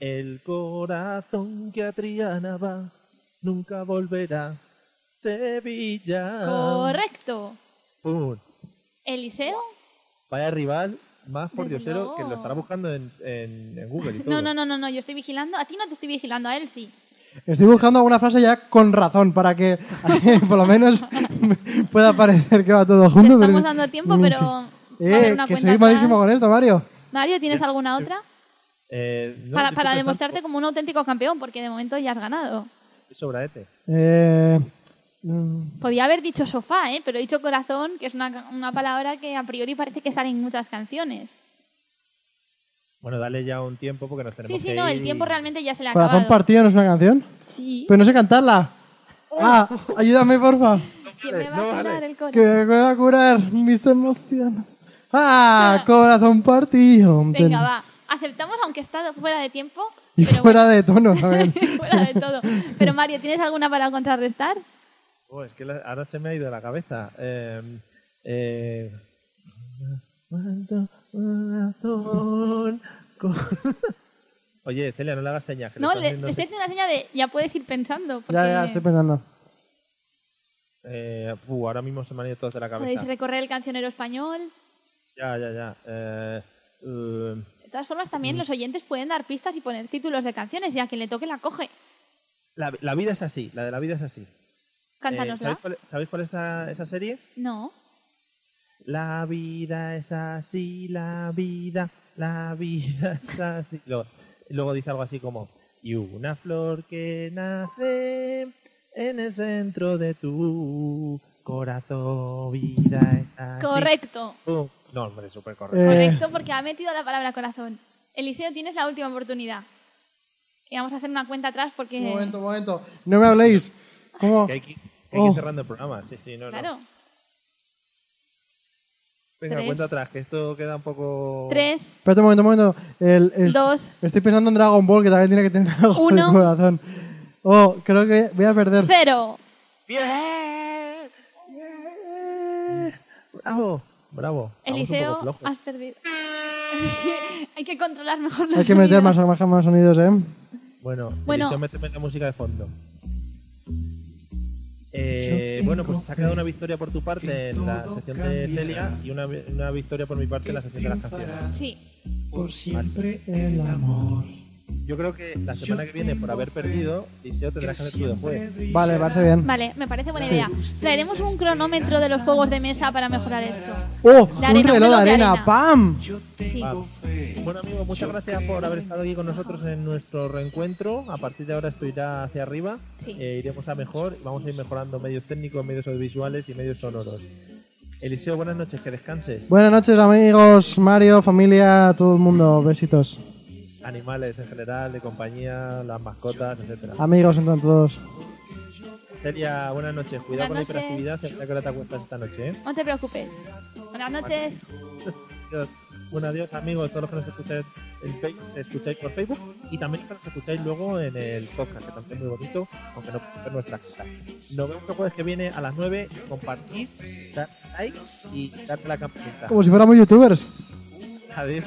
El corazón que a Triana va nunca volverá. Sevilla. Correcto. Pum. Eliseo. Vaya rival más por Desde diosero que lo estará buscando en, en, en Google y todo. No, no, no, no, no, yo estoy vigilando. A ti no te estoy vigilando, a él sí. Estoy buscando alguna frase ya con razón para que por lo menos pueda parecer que va todo Te junto. estamos pero dando tiempo, pero si- va a Eh, haber una que cuenta soy malísimo atrás. con esto, Mario. Mario, ¿tienes alguna otra? Eh, no, para para demostrarte pensando- como un auténtico campeón, porque de momento ya has ganado. Sobraete. Eh, Podía haber dicho sofá, ¿eh? pero he dicho corazón, que es una, una palabra que a priori parece que sale en muchas canciones. Bueno, dale ya un tiempo porque nos tenemos Sí, sí, que no, ir el tiempo y- realmente ya se le ha Corazón acabado. partido no es una canción. Sí. Pero no sé cantarla. Ah, ayúdame, porfa. ¿Quién me va no a vale. curar el corazón? Que me voy a curar mis emociones. Ah, corazón partido. Venga, va. Aceptamos aunque está fuera de tiempo. Y pero fuera de tono también. bueno, fuera de todo. Pero Mario, ¿tienes alguna para contrarrestar? Oh, es que la- ahora se me ha ido de la cabeza. Eh, eh, corazón con- Oye, Celia, no le hagas señas. que No, le, le estoy haciendo una seña de ya puedes ir pensando. Porque Ya, ya, estoy pensando. Eh, uh, ahora mismo se me han ido todos de la podéis cabeza. recorrer el cancionero español. Ya, ya, ya. Eh, eh, De todas formas, también los oyentes pueden dar pistas y poner títulos de canciones y a quien le toque la coge. la, la vida es así, la de la vida es así. Eh, Cántanosla. ¿sabéis, cuál, sabéis cuál es esa, esa serie? No. La vida es así, la vida, la vida es así. Luego, luego dice algo así como, y una flor que nace en el centro de tu corazón, vida es así. Correcto. Pum. No, hombre, súper correcto. Eh, Correcto, porque ha metido la palabra corazón. Eliseo, tienes la última oportunidad. Y vamos a hacer una cuenta atrás porque... Un momento, un momento. No me habléis. ¿Cómo? Que hay hay que ir Oh. cerrando el programa, sí, sí, no, no. Claro. Venga, Tres. cuenta atrás, que esto queda un poco... Tres, Espérate un momento, un momento. El, es- dos, Estoy pensando en Dragon Ball, que también tiene que tener algo Uno. de corazón. Oh, creo que voy a perder. cero. ¡Bien! ¡Bien! ¡Bravo! Bravo. Vamos un Eliseo, flojos. has perdido. Hay que controlar mejor los Hay que meter más, sonidos. más, más sonidos, ¿eh? Bueno, Bueno. Eliseo, méteme la música de fondo. Eh, bueno, pues se ha quedado una victoria por tu parte en la sección de Celia y una, una victoria por mi parte en la sección de las canciones. Sí. por siempre el amor. Yo creo que la semana que viene, por haber perdido, Eliseo tendrás que hacer de juez. Vale, me parece bien. Vale, me parece buena idea. Traeremos un cronómetro de los juegos de mesa para mejorar esto. ¡Oh! Arena, reloj un de reloj de arena. arena. ¡Pam! Sí. Va. Bueno, amigos, muchas gracias por haber estado aquí con nosotros en nuestro reencuentro. A partir de ahora esto irá hacia arriba. Sí. Eh, iremos a mejor y vamos a ir mejorando medios técnicos, medios audiovisuales y medios sonoros. Eliseo, buenas noches, que descanses. Buenas noches, amigos, Mario, familia, todo el mundo. Besitos. Animales en general, de compañía, las mascotas, etcétera. Amigos, entre todos. Celia, buenas noches. Cuidado Buenas con la noches. hiperactividad. Que hora te acuestas esta noche, ¿eh? No te preocupes. Buenas noches. Adiós. Un adiós, amigos, todos los que nos escucháis, en Face, escucháis por Facebook y también los que nos escucháis luego en el podcast, que también es muy bonito, aunque no podéis ver nuestra cara. Nos vemos el jueves que viene a las 9. Compartid, dar like y darle a la campanita. Como si fuéramos youtubers. Adiós.